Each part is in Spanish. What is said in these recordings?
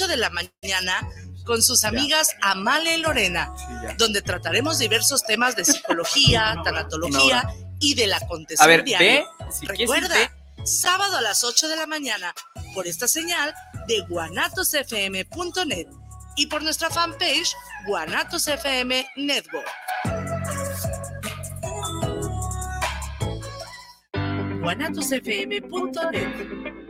8 de la mañana con sus amigas Amale y Lorena, donde trataremos diversos temas de psicología, tanatología y del acontecer A ver, diario. ve, si quieres, Recuerda, sábado a las 8 de la mañana por esta señal de guanatosfm.net y por nuestra fanpage Guanatos FM Network. guanatosfm.net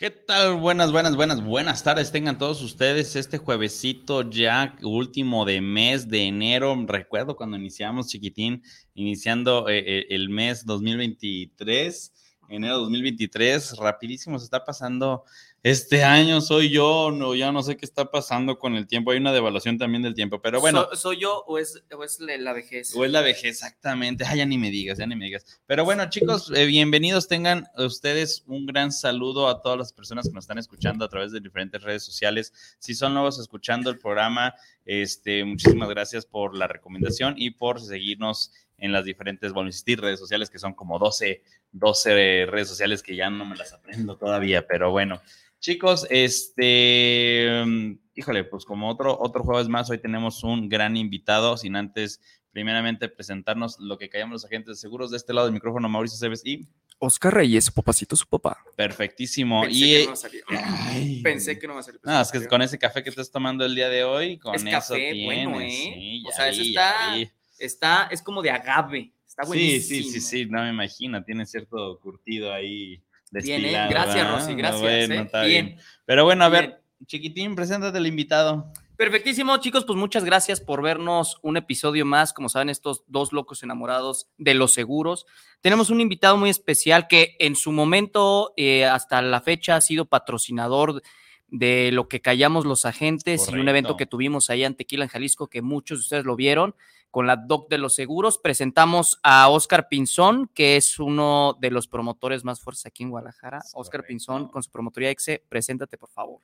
¿Qué tal? Buenas, buenas, buenas, buenas tardes. Tengan todos ustedes este juevesito ya último de mes de enero. Recuerdo cuando iniciamos, chiquitín, iniciando eh, eh, el mes 2023, enero 2023. Rapidísimo se está pasando este año. Soy yo, no, ya no sé qué está pasando con el tiempo. Hay una devaluación también del tiempo, pero bueno. ¿So- ¿Soy yo o es, o es la vejez? O es la vejez, exactamente. Ay, ya ni me digas, ya ni me digas. Pero bueno, chicos, eh, bienvenidos. Tengan ustedes un gran saludo a todas las personas que nos están escuchando a través de diferentes redes sociales. Si son nuevos escuchando el programa, este, muchísimas gracias por la recomendación y por seguirnos en las diferentes, bueno, insistir, redes sociales, que son como 12, 12 redes sociales que ya no me las aprendo todavía, pero bueno. Chicos, este, mm, híjole, pues como otro, otro jueves más, hoy tenemos un gran invitado, sin antes, primeramente, presentarnos lo que callamos los agentes de seguros. De este lado del micrófono, Mauricio Cebes y Oscar Reyes, su papacito, su papá. perfectísimo. Pensé y, que no iba a salir. ay, Pensé que no iba a salir. no, es que con ese café que estás tomando el día de hoy, con Es eso café tienes. bueno, ¿eh? sí, O sea, eso está-. Está, es como de agave. Está Sí, buenísimo. sí, sí, sí, no me imagino, tiene cierto curtido ahí Bien, ¿eh? Gracias, ¿verdad? Rosy, gracias. bueno, ¿eh? está bien. bien. Pero bueno, a Bien. ver, chiquitín, preséntate el invitado. Perfectísimo, chicos, pues muchas gracias por vernos un episodio más. Como saben, estos dos locos enamorados de los seguros. Tenemos un invitado muy especial que en su momento, eh, hasta la fecha, ha sido patrocinador de lo que callamos los agentes y un evento que tuvimos ahí en Tequila, en Jalisco, que muchos de ustedes lo vieron con la Doc de los Seguros. Presentamos a Oscar Pinzón, que es uno de los promotores más fuertes aquí en Guadalajara. Es Oscar correcto. Pinzón, con su promotoría EXE, preséntate, por favor.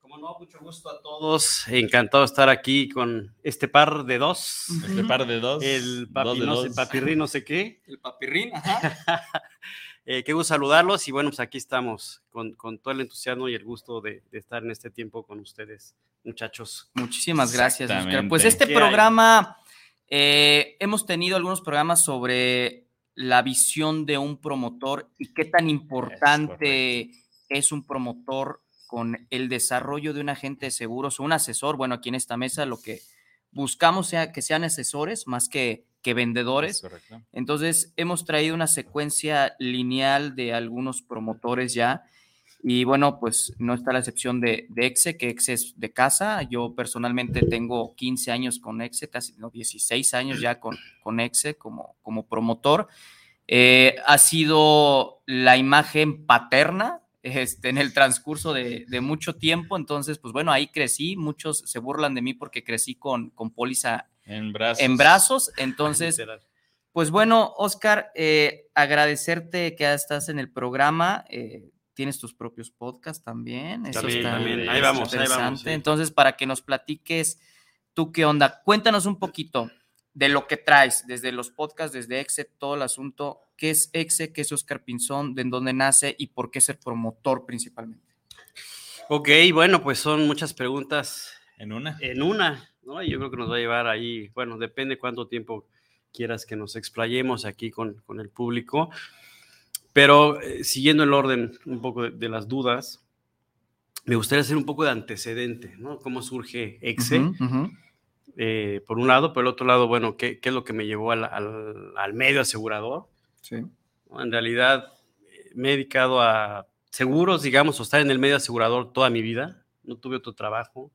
Como no, mucho gusto a todos. Encantado de estar aquí con este par de dos. Este par de dos. El dos papi, de no sé, dos. papirrín, no sé qué. El papirrín, ajá. Eh, qué gusto saludarlos y bueno, pues aquí estamos con, con todo el entusiasmo y el gusto de, de estar en este tiempo con ustedes, muchachos. Muchísimas gracias, Oscar. Pues este ¿Qué programa, eh, hemos tenido algunos programas sobre la visión de un promotor y qué tan importante es, un promotor con el desarrollo de un agente de seguros o un asesor. Bueno, aquí en esta mesa lo que buscamos sea que sean asesores más que, que Es vendedores. correcto. Entonces, hemos traído una secuencia lineal de algunos promotores ya. Y bueno, pues no está la excepción de, de Exe, que Exe es de casa. Yo personalmente tengo 15 años con Exe, casi no, 16 años ya con, con Exe como, como promotor. Eh, ha sido la imagen paterna este, en el transcurso de, de mucho tiempo. Entonces, pues bueno, ahí crecí. Muchos se burlan de mí porque crecí con, con póliza En brazos. en brazos. Entonces, Literal. pues bueno, Oscar, eh, agradecerte que ya estás en el programa. eh, tienes tus propios podcasts también. Eso También, está también. Ahí vamos, ahí vamos, sí. Entonces, para que nos platiques tú qué onda, cuéntanos un poquito de lo que traes, desde los podcasts, desde Exe, todo el asunto. ¿Qué es Exe? ¿Qué es Oscar Pinzón? ¿De dónde nace? ¿Y por qué ser promotor principalmente? Ok, bueno, pues son muchas preguntas En una. en una, ¿no? Y Yo creo que nos va a llevar ahí, bueno, depende cuánto tiempo quieras que nos explayemos aquí con, con el público. Pero eh, siguiendo el orden un poco de, de las dudas, me gustaría hacer un poco de antecedente, ¿no? ¿Cómo surge EXE? Eh, por un lado, por el otro lado, bueno, ¿qué, qué es lo que me llevó al, al- al medio asegurador? ¿no? En realidad, me he dedicado a seguros, digamos, o estar en el medio asegurador toda mi vida. No tuve otro trabajo.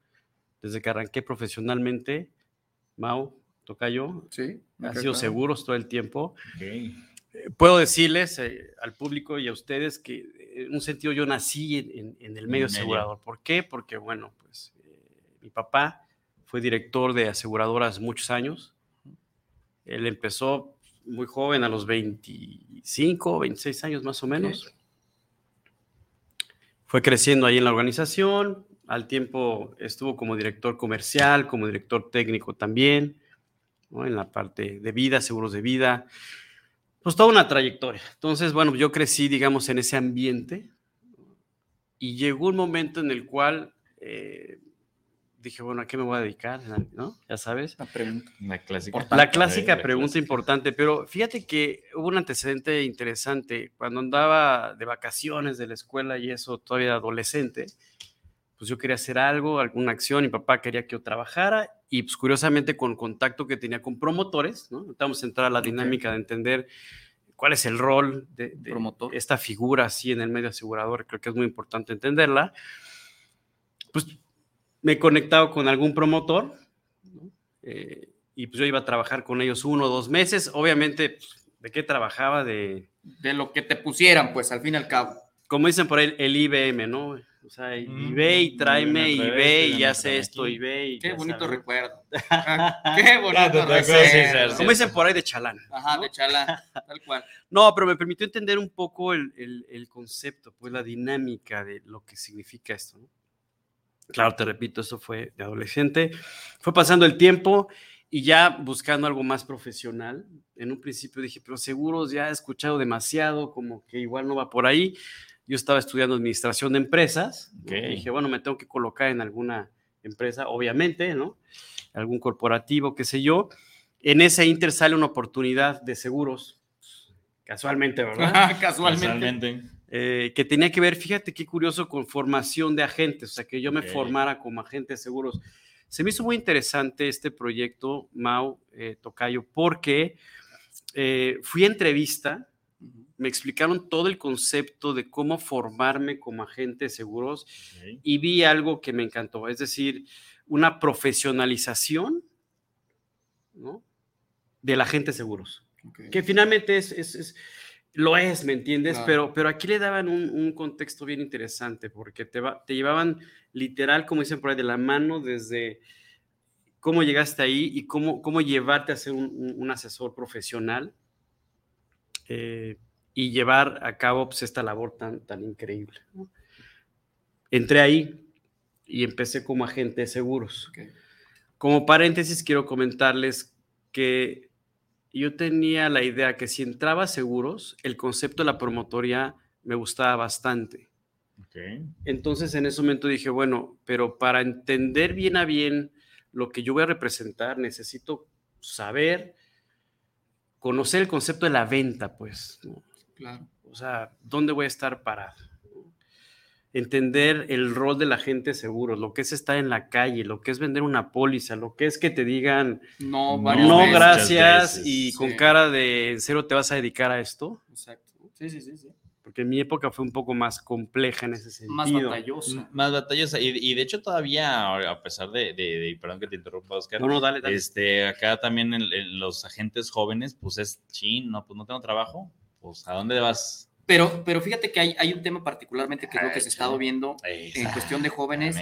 Desde que arranqué profesionalmente, Mau, Tocayo, Sí. ha sido seguros todo el tiempo. Ok. Eh, Puedo decirles eh, al público y a ustedes que eh, en un sentido yo nací en, en- en el medio medio. asegurador. ¿Por qué? Porque, bueno, pues Mi papá fue director de aseguradoras muchos años. Él empezó muy joven, a los 25, 26 años más o menos. Fue creciendo ahí en la organización. Al tiempo estuvo como director comercial, como director técnico también, en la parte de vida, seguros de vida. Pues toda una trayectoria. Entonces, bueno, yo crecí, digamos, en ese ambiente y llegó un momento en el cual eh, dije, bueno, ¿a qué me voy a dedicar? ¿No? Ya sabes. La pregunta. La clásica, la clásica pregunta importante, pero fíjate que hubo un antecedente interesante. Cuando andaba de vacaciones de la escuela y eso, todavía adolescente, pues yo quería hacer algo, alguna acción, mi papá quería que yo trabajara y pues curiosamente con contacto que tenía con promotores, ¿no? Vamos a entrar a la dinámica de entender cuál es el rol de, esta figura así en el medio asegurador, creo que es muy importante entenderla. Pues me he conectado con algún promotor eh, y pues yo iba a trabajar con ellos uno o dos meses. Obviamente, pues, ¿de qué trabajaba? De, de lo que te pusieran, pues al fin y al cabo. Como dicen por ahí, el IBM, ¿no? O sea, y mm, ve y tráeme, y ve y hace esto, y ve y... Qué bonito recuerdo. Qué bonito recuerdo. Como dicen por ahí de chalán. Ajá, de chalán, tal cual. No, pero me permitió entender un poco el, el, el, concepto, pues la dinámica de lo que significa esto, ¿no? Claro, te repito, eso fue de adolescente. Fue pasando el tiempo y ya buscando algo más profesional. En un principio dije, pero seguros ya he escuchado demasiado, como que igual no va por ahí. Yo estaba estudiando administración de empresas. dije, bueno, me tengo que colocar en alguna empresa, obviamente, ¿no? Algún corporativo, qué sé yo. En ese inter sale una oportunidad de seguros. Casualmente, ¿verdad? Casualmente. Casualmente. Eh, que tenía que ver, fíjate qué curioso, con formación de agentes, o sea, que yo me formara como agente de seguros. Se me hizo muy interesante este proyecto, Mau eh, Tocayo, porque eh, fui a entrevista, me explicaron todo el concepto de cómo formarme como agente de seguros y vi algo que me encantó, es decir, una profesionalización ¿no? del agente de seguros, que finalmente es, es lo es, ¿me entiendes? Pero, pero aquí le daban un, contexto bien interesante porque te, te llevaban literal, como dicen por ahí, de la mano desde cómo llegaste ahí y cómo, cómo llevarte a ser un, asesor profesional eh, y llevar a cabo pues, esta labor tan, tan increíble. Entré ahí y empecé como agente de seguros. Como paréntesis, quiero comentarles que yo tenía la idea que si entraba seguros, el concepto de la promotoría me gustaba bastante. Entonces en ese momento dije, bueno, pero para entender bien a bien lo que yo voy a representar, necesito saber, conocer el concepto de la venta, pues. Claro. O sea, ¿dónde voy a estar parado? entender el rol de la gente seguro, lo que es estar en la calle, lo que es vender una póliza, lo que es que te digan no, no gracias y con cara de en serio te vas a dedicar a esto. Exacto. Sí, sí, sí, sí. Porque en mi época fue un poco más compleja en ese sentido. Más batallosa. Más batallosa. Y, de hecho todavía, a pesar de, perdón que te interrumpa, Oscar. No, no, dale, dale. Este, acá también en, los agentes jóvenes, pues es chin, no, pues no tengo trabajo. Pues, ¿a dónde vas? Pero, pero fíjate que hay, hay un tema particularmente que es lo que se ha estado viendo en cuestión de jóvenes.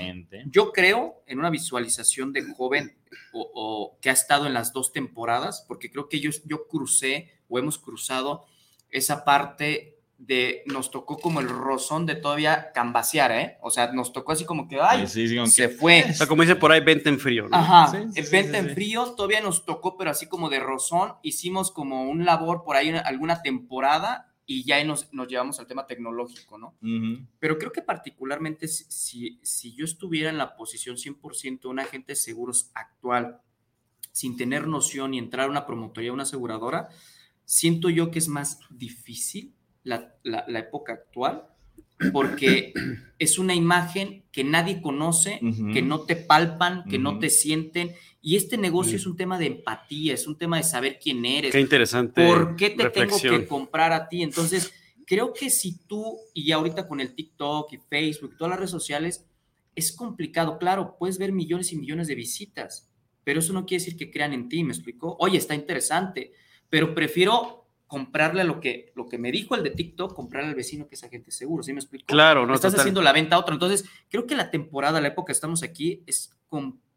Yo creo en una visualización de joven o, que ha estado en las dos temporadas, porque creo que yo, yo crucé o hemos cruzado esa parte de nos tocó como el rozón de todavía cambasear, ¿eh? O sea, nos tocó así como que, ay, se fue. O sea, como dice por ahí, venta en frío, ¿no? Ajá, venta en frío todavía nos tocó, pero así como de rozón, hicimos como un labor por ahí alguna temporada y ya nos, nos llevamos al tema tecnológico, ¿no? Pero creo que particularmente si, si yo estuviera en la posición 100% de un agente de seguros actual, sin tener noción y entrar a una promotoría, una aseguradora, siento yo que es más difícil la, la, la época actual porque es una imagen que nadie conoce, que no te palpan, que no te sienten. Y este negocio es un tema de empatía, es un tema de saber quién eres. Qué interesante. ¿Por qué te tengo que comprar a ti? Entonces, creo que si tú, y ahorita con el TikTok y Facebook todas las redes sociales, es complicado. Claro, puedes ver millones y millones de visitas, pero eso no quiere decir que crean en ti, ¿me explicó? Oye, está interesante, pero prefiero comprarle lo que, lo que me dijo el de TikTok, comprarle al vecino que es agente seguro, ¿sí me explico? Claro, no. Estás haciendo la venta a otro. Entonces, creo que la temporada, la época que estamos aquí, es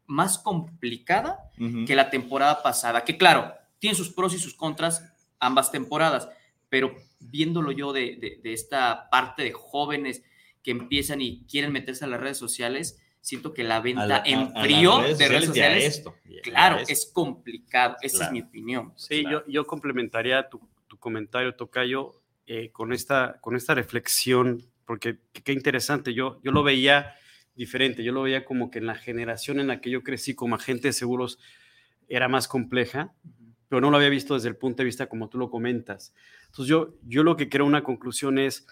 más complicada que la temporada pasada, que claro, tiene sus pros y sus contras ambas temporadas, pero viéndolo yo de, esta parte de jóvenes que empiezan y quieren meterse a las redes sociales, siento que la venta en frío de redes sociales, claro, es complicado, esa es mi opinión. Sí, yo, yo complementaría tu, tu comentario, Tocayo, eh, con, esta, con esta reflexión, porque qué interesante, yo, yo lo veía diferente, yo lo veía como que en la generación en la que yo crecí como agente de seguros era más compleja, pero no lo había visto desde el punto de vista como tú lo comentas. Entonces yo, yo lo que creo una conclusión es,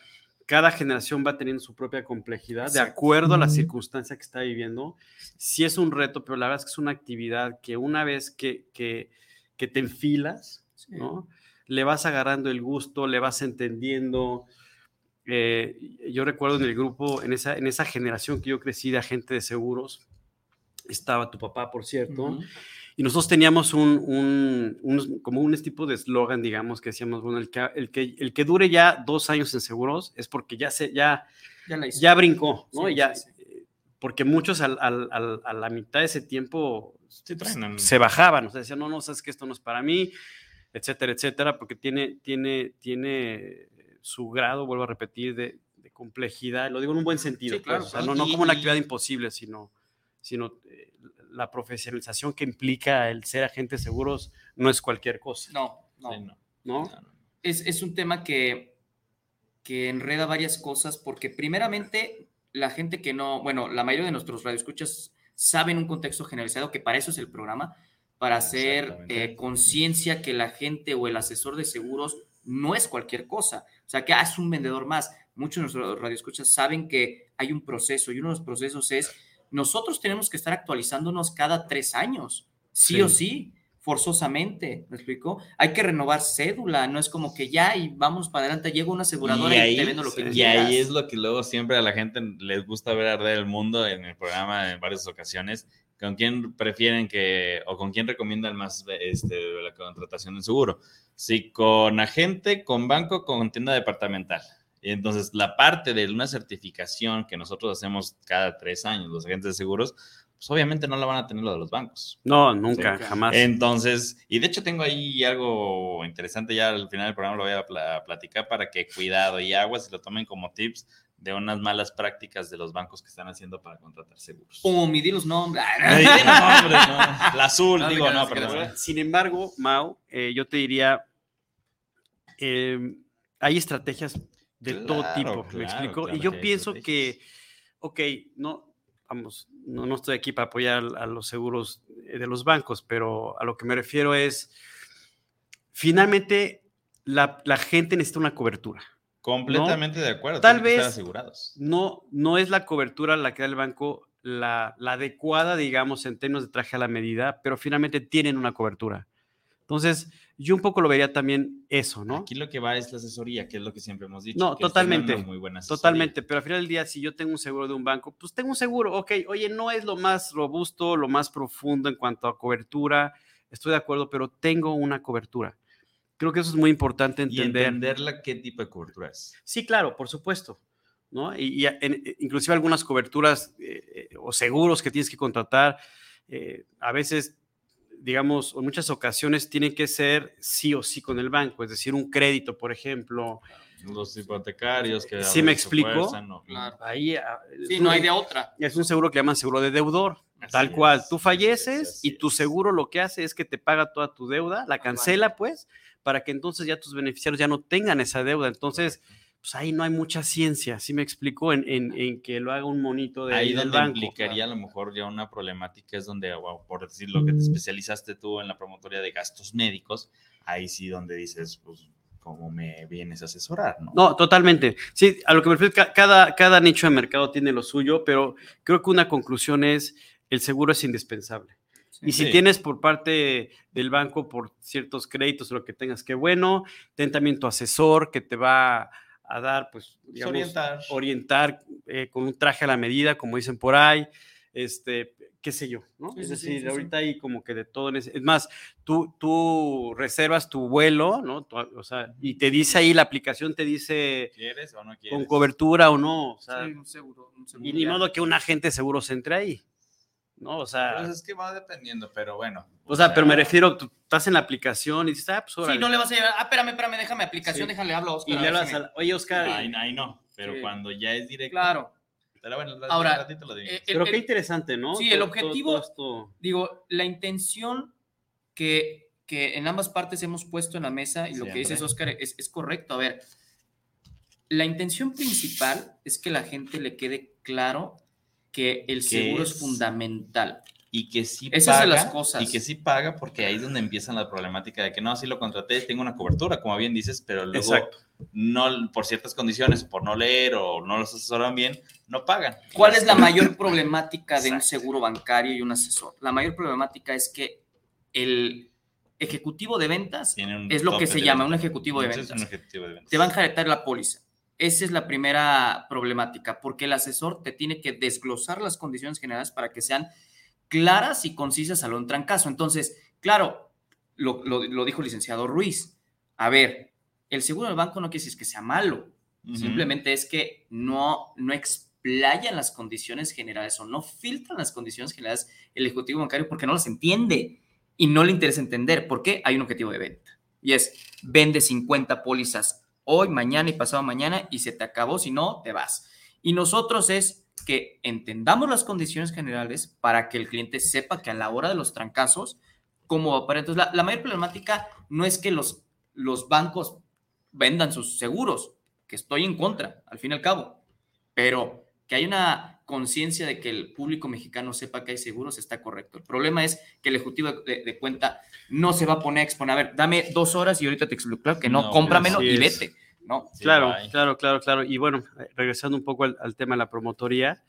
cada generación va teniendo su propia complejidad de acuerdo a la circunstancia que está viviendo. Sí es un reto, pero la verdad es que es una actividad que una vez que, que, que te enfilas, ¿no? Le vas agarrando el gusto, le vas entendiendo. Eh, yo recuerdo en el grupo, en esa, en esa generación que yo crecí de agente de seguros, estaba tu papá, por cierto, y nosotros teníamos un, un, como un tipo de eslogan, digamos, que decíamos, bueno, el que, el, que, el que dure ya dos años en seguros es porque ya, se, ya, ya, brincó, ¿no? ya, Porque muchos al, al, a la mitad de ese tiempo se bajaban, o sea, decían, no, no, sabes que esto no es para mí, etcétera, etcétera, porque tiene, tiene, tiene su grado, vuelvo a repetir, de, complejidad, lo digo en un buen sentido, pues, no, no, como una actividad imposible, sino, sino eh, la profesionalización que implica el ser agente de seguros no es cualquier cosa. No, no. ¿No? Es, es, un tema que, que enreda varias cosas porque primeramente la gente que no, bueno, la mayoría de nuestros radioescuchas saben un contexto generalizado que para eso es el programa, para hacer eh, conciencia que la gente o el asesor de seguros no es cualquier cosa. O sea, que ah, es un vendedor más. Muchos de nuestros radioescuchas saben que hay un proceso y uno de los procesos es nosotros tenemos que estar actualizándonos cada tres años, sí, o sí, forzosamente, ¿me explico? Hay que renovar cédula, no es como que ya y vamos para adelante, llega una aseguradora y, ahí, te vendo lo que Y ahí es lo que luego siempre a la gente les gusta ver arder el mundo en el programa en varias ocasiones. ¿Con quién prefieren que, o con quién recomiendan más este, la contratación de seguro? Si con agente, con banco, con tienda departamental. Entonces, la parte de una certificación que nosotros hacemos cada tres años, los agentes de seguros, pues obviamente no la van a tener lo de los bancos. No, nunca, jamás. Entonces, y de hecho tengo ahí algo interesante, ya al final del programa lo voy a platicar para que cuidado y aguas, si lo tomen como tips de unas malas prácticas de los bancos que están haciendo para contratar seguros. Como medir los nombres. La azul, digo, no, perdón. Sin embargo, Mau, eh, yo te diría, eh, hay estrategias de todo tipo, ¿me explico? y yo pienso que, ok, no, vamos, no, no estoy aquí para apoyar a los seguros de los bancos, pero a lo que me refiero es, finalmente, la, la gente necesita una cobertura. Completamente de acuerdo. Tal vez asegurados. No, no es la cobertura la que da el banco la, la, adecuada, digamos, en términos de traje a la medida, pero finalmente tienen una cobertura. Entonces, yo un poco lo vería también eso, ¿no? Aquí lo que va es la asesoría, que es lo que siempre hemos dicho. No, totalmente. Muy buena totalmente, pero al final del día, si yo tengo un seguro de un banco, pues tengo un seguro, ok, oye, no es lo más robusto, lo más profundo en cuanto a cobertura, estoy de acuerdo, pero tengo una cobertura. Creo que eso es muy importante entender. Y entenderla qué tipo de cobertura es. Sí, claro, por supuesto. ¿no? Y, inclusive algunas coberturas eh, eh, o seguros que tienes que contratar, eh, a veces digamos, en muchas ocasiones tiene que ser sí o sí con el banco, es decir, un crédito, por ejemplo. Los hipotecarios que... ¿Sí me explico? Ahí, ah, sí, no hay de otra. Es un seguro que llaman seguro de deudor. tal cual, tú falleces y tu seguro lo que hace es que te paga toda tu deuda, la cancela pues, para que entonces ya tus beneficiarios ya no tengan esa deuda. Entonces, pues ahí no hay mucha ciencia, ¿sí me explico? En, en, que lo haga un monito de ahí donde implicaría a lo mejor ya una problemática es donde, por decir lo que te especializaste tú en la promotoria de gastos médicos, ahí sí donde dices, pues, ¿cómo me vienes a asesorar? No, no totalmente. Sí, a lo que me refiero, cada, cada nicho de mercado tiene lo suyo, pero creo que una conclusión es, el seguro es indispensable. Y si tienes por parte del banco por ciertos créditos o lo que tengas, qué bueno, ten también tu asesor que te va a dar, pues, digamos, orientar, orientar eh, con un traje a la medida, como dicen por ahí, este, qué sé yo, ¿no? es decir, ahorita hay como que de todo en ese, es más, tú, tú reservas tu vuelo, ¿no? o sea, y te dice ahí, la aplicación te dice... ¿Quieres o no quieres? Con cobertura o no, o sea, un seguro, un seguro y ni modo que un agente seguro se entre ahí. ¿no? O sea, Pues es que va dependiendo, pero bueno. o sea, pero me refiero, tú estás en la aplicación y dices, ah, pues Sí, no le vas a llevar, ah, espérame, espérame, déjame aplicación, Sí. déjale hablo a Oscar. y a le hablas oye, Oscar, Ahí, ahí no, pero Sí. cuando ya es directo. Claro. Pero bueno, Ahora, ratito lo digo. eh, pero el- qué el- interesante, ¿no? sí, el Todo- todo- objetivo- todo esto- digo, la intención que, que en ambas partes hemos puesto en la mesa y lo que Siempre. dices, Oscar, es, es correcto. A ver, la intención principal es que la gente le quede claro que el ¿Qué seguro es? es? fundamental. Y que sí Esas paga, son las cosas. y que sí paga porque ahí es donde empieza la problemática de que no, así lo contraté, tengo una cobertura, como bien dices, pero luego Exacto. no por ciertas condiciones, por no leer o no los asesoran bien, no pagan. ¿Cuál es la mayor problemática de un seguro bancario y un asesor? La mayor problemática es que el ejecutivo de ventas es lo que se llama ventas. un ejecutivo de ventas. un ejecutivo de ventas. te van a enjaretar la póliza. Esa es la primera problemática, porque el asesor te tiene que desglosar las condiciones generales para que sean claras y concisas a lo trancazo. Entonces, claro, lo, lo- lo dijo el licenciado Ruiz. A ver, el seguro del banco no quiere decir que sea malo, simplemente es que no, no explayan las condiciones generales o no filtran las condiciones generales el ejecutivo bancario porque no las entiende y no le interesa entender por qué hay un objetivo de venta. Y es, vende 50 pólizas hoy, mañana y pasado mañana y se te acabó, si no, te vas. Y nosotros es que entendamos las condiciones generales para que el cliente sepa que a la hora de los trancazos, cómo va a parar. Entonces, la, la mayor problemática no es que los, los bancos vendan sus seguros, que estoy en contra, al fin y al cabo, pero que hay una conciencia de que el público mexicano sepa que hay seguros está correcto. El problema es que el ejecutivo de, de cuenta no se va a poner a exponer, a ver, dame dos horas y ahorita te explico, claro que no, No, cómpramelo y es. ¿No? Sí, claro, bye. claro, claro, claro. Y bueno, regresando un poco al, al tema de la promotoría,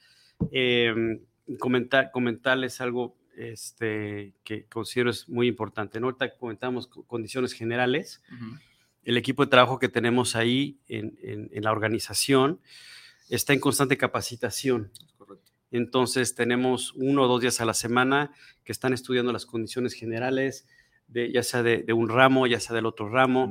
eh, comentar, comentarles algo este, que considero es muy importante. ¿no? Ahorita comentamos co- condiciones generales. El equipo de trabajo que tenemos ahí en, en- en la organización está en constante capacitación. Entonces tenemos uno o dos días a la semana que están estudiando las condiciones generales, de, ya sea de, de un ramo, ya sea del otro ramo.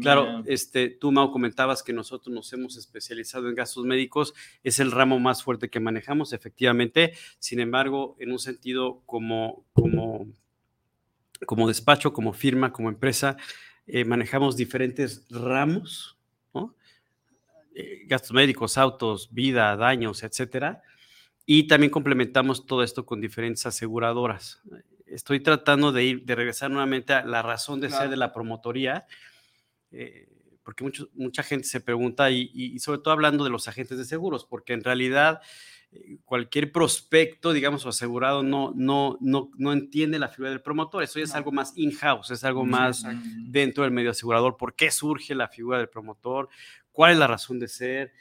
Claro, este, tú, Mau, comentabas que nosotros nos hemos especializado en gastos médicos, es el ramo más fuerte que manejamos, efectivamente. Sin embargo, en un sentido como, como, como despacho, como firma, como empresa, eh, manejamos diferentes ramos, ¿no? Eh, gastos médicos, autos, vida, daños, etcétera. Y también complementamos todo esto con diferentes aseguradoras. Estoy tratando de ir, de regresar nuevamente a la razón de ser de la promotoría, eh, porque mucho- mucha gente se pregunta, y, y- y sobre todo hablando de los agentes de seguros, porque en realidad eh, cualquier prospecto, digamos, o asegurado no, no, no, no entiende la figura del promotor. Eso ya es No. algo más in-house, es algo Sí, más exacto. dentro del medio asegurador. ¿Por qué surge la figura del promotor? ¿Cuál es la razón de ser?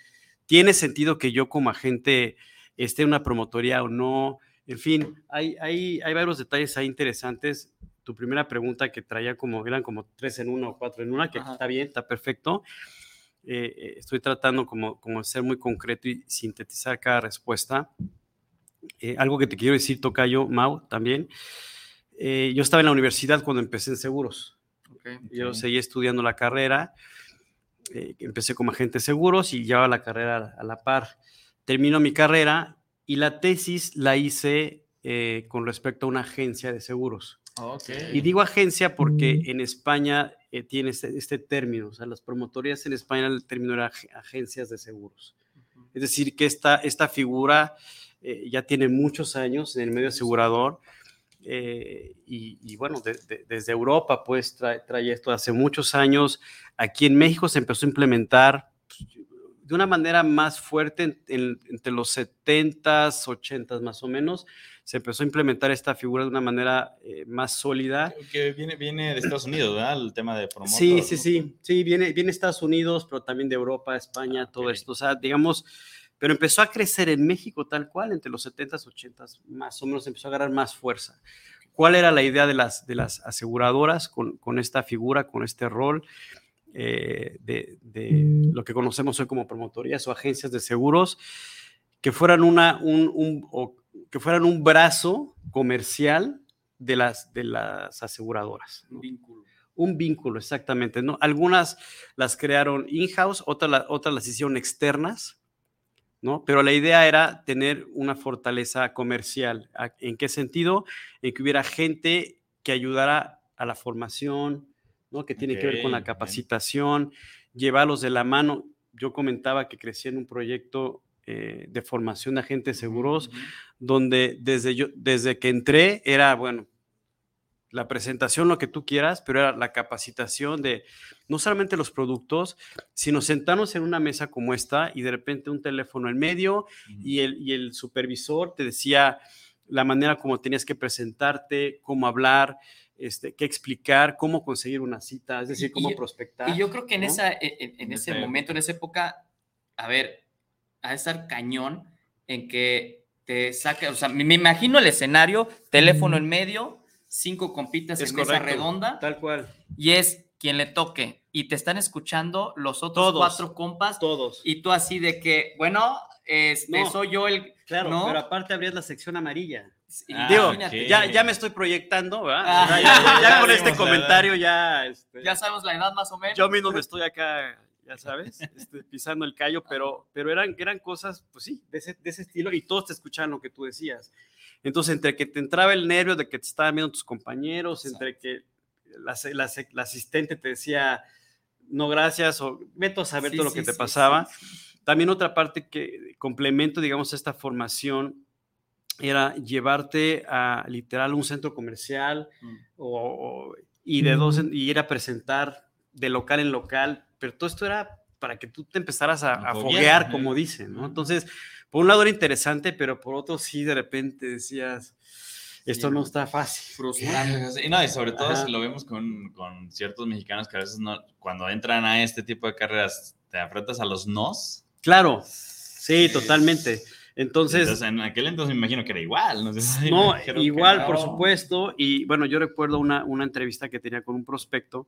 ¿Tiene sentido que yo como agente esté en una promotoría o no? En fin, hay, hay, hay varios detalles ahí interesantes. Tu primera pregunta que traía como, eran como tres en uno o cuatro en una, que Ajá. está bien, está perfecto. Eh, eh, estoy tratando como, como de ser muy concreto y sintetizar cada respuesta. Eh, algo que te quiero decir, Tocayo, Mau, también. Eh, yo estaba en la universidad cuando empecé en seguros. Ok. Yo Ok. seguí estudiando la carrera, eh, empecé como agente de seguros y llevaba la carrera a la par. Termino mi carrera y la tesis la hice eh, con respecto a una agencia de seguros. Ok. Y digo agencia porque en España eh, tiene este, este término, o sea, las promotorías en España el término era ag- agencias de seguros. Es decir, que esta, esta figura eh, ya tiene muchos años en el medio asegurador eh, y, y bueno, de- de- desde Europa pues trae, trae esto hace muchos años. Aquí en México se empezó a implementar de una manera más fuerte en- en- entre los 70s, 80s más o menos. Se empezó a implementar esta figura de una manera eh, más sólida. Que viene, viene de Estados Unidos, ¿verdad? El tema de promotor. Sí, sí, ¿no? sí, sí, viene, viene Estados Unidos, pero también de Europa, España, Ah, todo ok. esto, o sea, digamos, pero empezó a crecer en México tal cual, entre los 70s, 80s, más o menos empezó a agarrar más fuerza. ¿Cuál era la idea de las, de las aseguradoras con, con esta figura, con este rol eh, de, de lo que conocemos hoy como promotorías o agencias de seguros? Que fueran, una, un, un- o que fueran un brazo comercial de las, de las aseguradoras. ¿no? Un vínculo. Un vínculo, exactamente. ¿no? Algunas las crearon in-house, otras, la- otras las hicieron externas, ¿no? Pero la idea era tener una fortaleza comercial. ¿En qué sentido? En que hubiera gente que ayudara a la formación, ¿no? Que tiene que ver con la capacitación, llevarlos de la mano. Yo comentaba que crecí en un proyecto eh, de formación de agentes seguros, donde desde, yo, desde que entré era, bueno, la presentación, lo que tú quieras, pero era la capacitación de no solamente los productos, sino sentarnos en una mesa como esta y de repente un teléfono en medio y, el, y el supervisor te decía la manera como tenías que presentarte, cómo hablar, este, qué explicar, cómo conseguir una cita, es decir, cómo prospectar. Y yo creo que en, esa, e, en, ese momento, en esa época, a ver, a estar cañón en que te saca, o sea, me, imagino el escenario, teléfono en medio, cinco compitas en mesa redonda. Tal cual. Y es quien le toque. Y te están escuchando los otros cuatro compas. Todos. Y tú así de que, bueno, este, soy yo el. Claro, pero aparte abrías la sección amarilla. Ah, Digo, ya, ya me estoy proyectando, ¿verdad? Ah. ya, con este comentario ya. Este, ya sabemos la edad más o menos. Yo mismo me estoy acá ya sabes, este, pisando el callo, pero, pero eran, eran cosas, pues sí, de ese, de ese, estilo y todos te escuchaban lo que tú decías. Entonces, entre que te entraba el nervio de que te estaban viendo tus compañeros, entre que la, la, asistente te decía, no gracias, o vete a saber todo lo que te pasaba. También otra parte que complemento, digamos, esta formación era llevarte a literal un centro comercial mm. o, y de dos y ir a presentar de local en local, pero todo esto era para que tú te empezaras a, a foguear, como dicen, ¿no? Entonces, por un lado era interesante, pero por otro sí de repente decías, esto no está fácil. Frustrante. Y no, y sobre todo si lo vemos con, con, ciertos mexicanos que a veces no, cuando entran a este tipo de carreras, te enfrentas a los nos. Claro, sí, totalmente. Entonces, en aquel entonces me imagino que era igual. No, no igual, por supuesto. Y bueno, yo recuerdo una, una entrevista que tenía con un prospecto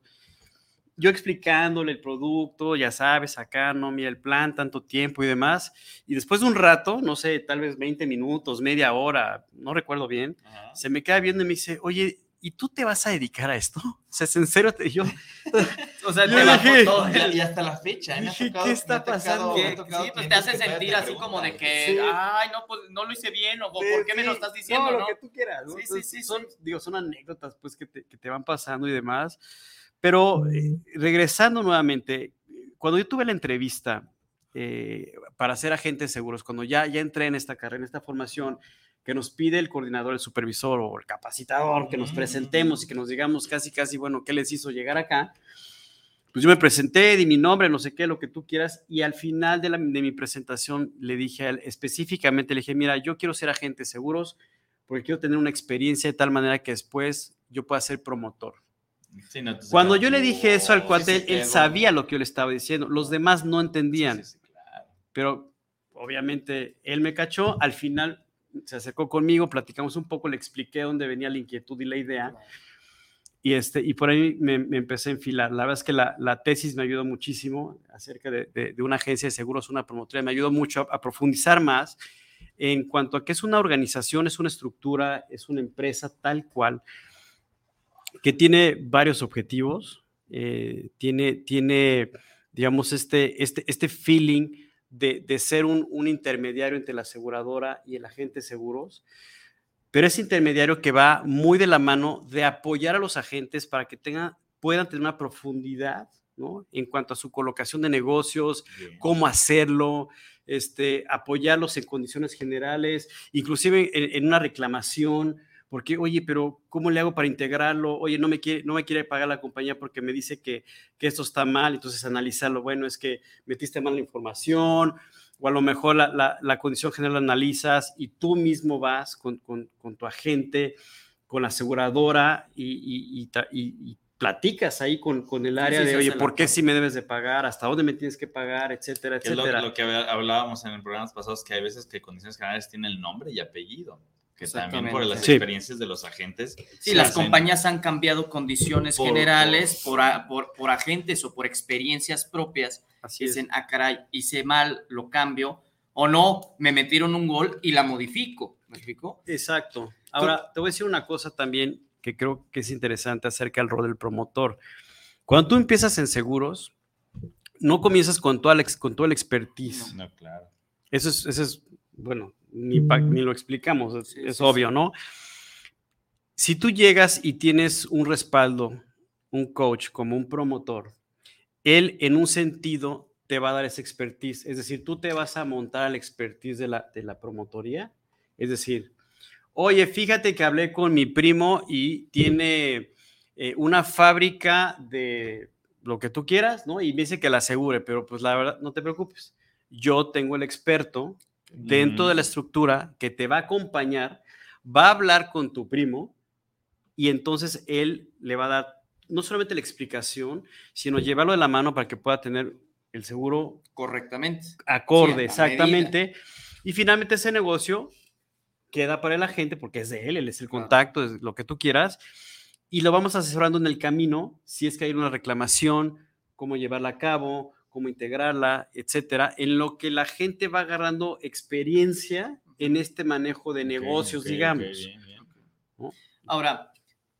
yo explicándole el producto, ya sabes, acá, no, mira el plan, tanto tiempo y demás. Y después de un rato, no sé, tal vez 20 minutos, media hora, no recuerdo bien, se me queda viendo y me dice, oye, ¿y tú te vas a dedicar a esto? O sea, ¿es en serio? Te, yo, o sea, te dije, todo y hasta la fecha. ¿eh? ¿Qué está pasando? sí, pues te hace sentir así como de que, ay, no, pues no lo hice bien, o ¿por qué me lo estás diciendo? No, lo que tú quieras. Sí, sí, sí. Son, digo, son anécdotas, pues, que te, que te van pasando y demás. Pero eh, regresando nuevamente, cuando yo tuve la entrevista eh, para ser agentes seguros, cuando ya, ya entré en esta carrera, en esta formación, que nos pide el coordinador, el supervisor o el capacitador, que nos presentemos y que nos digamos casi, casi, bueno, ¿qué les hizo llegar acá? Pues yo me presenté, di mi nombre, no sé qué, lo que tú quieras, y al final de, de mi presentación le dije a él, específicamente, le dije, mira, yo quiero ser agente seguros porque quiero tener una experiencia de tal manera que después yo pueda ser promotor. Cuando yo le dije eso al cuate, él sabía lo que yo le estaba diciendo. Los demás no entendían. Pero obviamente él me cachó. Al final se acercó conmigo, platicamos un poco, le expliqué dónde venía la inquietud y la idea. Y, este, y por ahí me, empecé a enfilar. La verdad es que la, la tesis me ayudó muchísimo acerca de, de, una agencia de seguros, una promotora. Me ayudó mucho a, a profundizar más en cuanto a que es una organización, es una estructura, es una empresa tal cual que tiene varios objetivos, eh, tiene, tiene, digamos, este, este, este feeling de, de ser un, un, intermediario entre la aseguradora y el agente de seguros, pero es intermediario que va muy de la mano de apoyar a los agentes para que tengan, puedan tener una profundidad ¿no? en cuanto a su colocación de negocios, cómo hacerlo, este, apoyarlos en condiciones generales, inclusive en, en una reclamación, porque, oye, pero ¿cómo le hago para integrarlo? Oye, no me quiere, no me quiere pagar la compañía porque me dice que, que esto está mal, entonces analizarlo, bueno, es que metiste mal la información, o a lo mejor la, la, la condición general la analizas y tú mismo vas con, con, con tu agente, con la aseguradora y, y, y, platicas ahí con, con el área de, oye, ¿por qué sí me debes de pagar? ¿Hasta dónde me tienes que pagar? Etcétera, etcétera. Lo, lo, que hablábamos en el programas pasados, que hay veces que condiciones generales tienen el nombre y apellido que también por las experiencias de los agentes. Sí, las compañías han cambiado condiciones generales por, por, por, agentes o por experiencias propias. Así dicen, ah, caray, hice mal, lo cambio, o no, me metieron un gol y la modifico. ¿Me explico? Exacto. Ahora, te voy a decir una cosa también que creo que es interesante acerca del rol del promotor. Cuando tú empiezas en seguros, no comienzas con toda la, con toda la expertise. No, claro. Eso es, eso es bueno, ni, ni lo explicamos, es, es obvio, ¿no? Si tú llegas y tienes un respaldo, un coach como un promotor, él en un sentido te va a dar esa expertise, es decir, tú te vas a montar al expertise de la, de la promotoría, es decir, oye, fíjate que hablé con mi primo y tiene eh, una fábrica de lo que tú quieras, ¿no? Y me dice que la asegure, pero pues la verdad, no te preocupes. Yo tengo el experto dentro de la estructura que te va a acompañar, va a hablar con tu primo y entonces él le va a dar no solamente la explicación, sino llevarlo de la mano para que pueda tener el seguro correctamente. Acorde, exactamente. Y finalmente ese negocio queda para la gente porque es de él, él es el contacto, es lo que tú quieras. Y lo vamos asesorando en el camino, si es que hay una reclamación, cómo llevarla a cabo, cómo integrarla, etcétera, en lo que la gente va agarrando experiencia en este manejo de negocios, digamos. Ahora,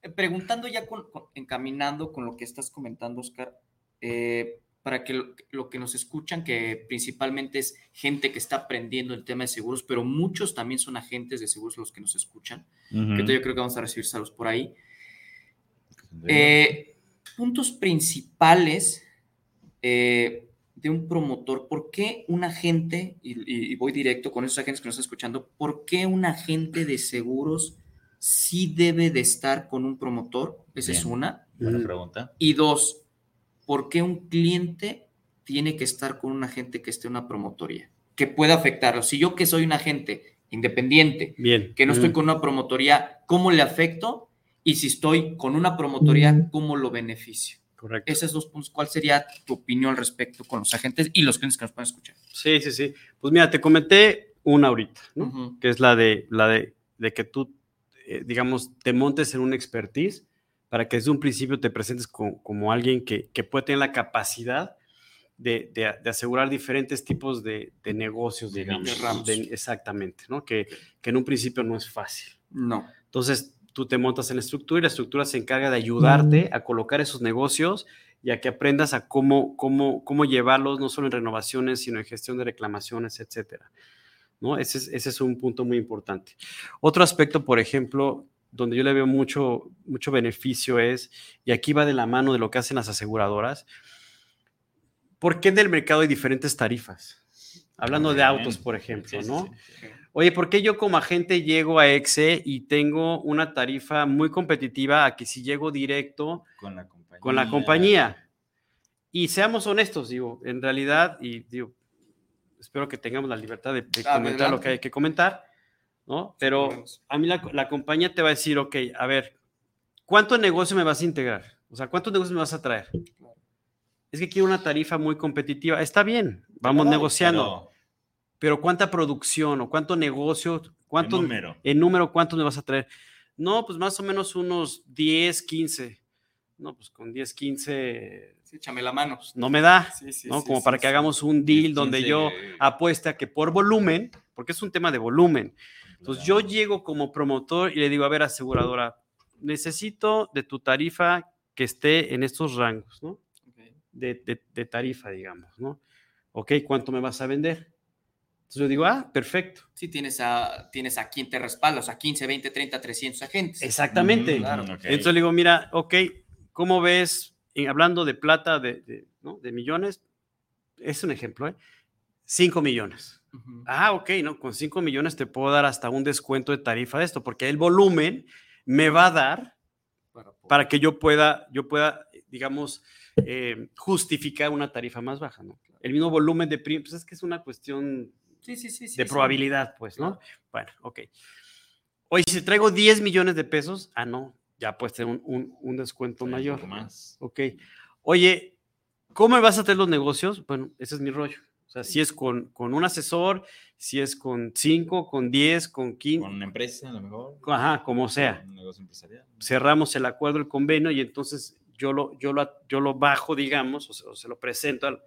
eh, preguntando ya, encaminando con lo que estás comentando, Oscar, eh, para que lo, que nos escuchan, que principalmente es gente que está aprendiendo el tema de seguros, pero muchos también son agentes de seguros los que nos escuchan, que yo creo que vamos a recibir saludos por ahí. Eh, puntos principales de un promotor, ¿por qué un agente, y, y, voy directo con esos agentes que nos están escuchando, ¿por qué un agente de seguros sí debe de estar con un promotor? Esa es una. Buena pregunta. Y dos, ¿por qué un cliente tiene que estar con un agente que esté en una promotoría? Que pueda afectarlo. Si yo que soy un agente independiente, Bien. que no estoy con una promotoría, ¿cómo le afecto? Y si estoy con una promotoría, ¿cómo lo beneficio? Correcto. Esos dos puntos, ¿cuál sería tu opinión al respecto con los agentes y los clientes que nos pueden escuchar? Sí, sí, sí. Pues mira, te comenté una ahorita, ¿no? Que es la de, la de, de que tú eh, digamos, te montes en un expertise para que desde un principio te presentes como alguien que, que, puede tener la capacidad de, de, asegurar diferentes tipos de, de negocios, digamos. exactamente, ¿no? Que, que, en un principio no es fácil. No. Entonces, tú te montas en la estructura y la estructura se encarga de ayudarte a colocar esos negocios y a que aprendas a cómo, cómo, cómo llevarlos, no solo en renovaciones, sino en gestión de reclamaciones, etcétera. ¿no? Ese es, ese es un punto muy importante. Otro aspecto, por ejemplo, donde yo le veo mucho, mucho beneficio es, y aquí va de la mano de lo que hacen las aseguradoras, ¿por qué en el mercado hay diferentes tarifas? Hablando de autos, por ejemplo, ¿no? Oye, ¿por qué yo como agente llego a EXE y tengo una tarifa muy competitiva a que si llego directo con la compañía? Con la compañía? Y seamos honestos, digo, en realidad, y digo, espero que tengamos la libertad de, ah, comentar lo que hay que comentar, ¿no? Pero a mí la, compañía te va a decir, ok, a ver, ¿cuánto negocio me vas a integrar? O sea, ¿cuántos negocios me vas a traer? Es que quiero una tarifa muy competitiva. Está bien, vamos negociando. Pero, ¿cuánta producción o cuánto negocio, cuánto en número. en número, cuántos me vas a traer? No, pues más o menos unos 10, 15. No, pues con 10, 15 échame la mano. No me da, ¿no? Como para que hagamos un deal donde yo apueste a que por volumen, porque es un tema de volumen. Entonces yo llego como promotor y le digo, a ver, aseguradora, necesito de tu tarifa que esté en estos rangos, ¿no? De, tarifa, digamos, ¿no? Ok, ¿cuánto me vas a vender? Entonces yo digo, ah, perfecto. Sí, tienes a, tienes a quien te respalda, o sea, 15, 20, 30, 300 agentes. Exactamente. Entonces le digo, mira, ok, ¿cómo ves hablando de plata, de, millones, es un ejemplo, ¿eh? 5 millones. Ah, ok, ¿no? Con 5 millones te puedo dar hasta un descuento de tarifa de esto, porque el volumen me va a dar para, que yo pueda, yo pueda digamos, eh, justificar una tarifa más baja, ¿no? El mismo volumen de pues es que es una cuestión de probabilidad, pues, ¿no? Bueno, ok. Oye, si traigo 10 millones de pesos, ah, no, ya puedes tener un, descuento mayor. Más. Ok. Oye, ¿cómo me vas a hacer los negocios? Bueno, ese es mi rollo. O sea, si es con, con un asesor, si es con cinco, con diez, con quince. Con una empresa, a lo mejor. Ajá, como sea. Un negocio empresarial. Cerramos el acuerdo, el convenio, y entonces yo lo, yo lo, yo lo bajo, digamos, o se, lo presento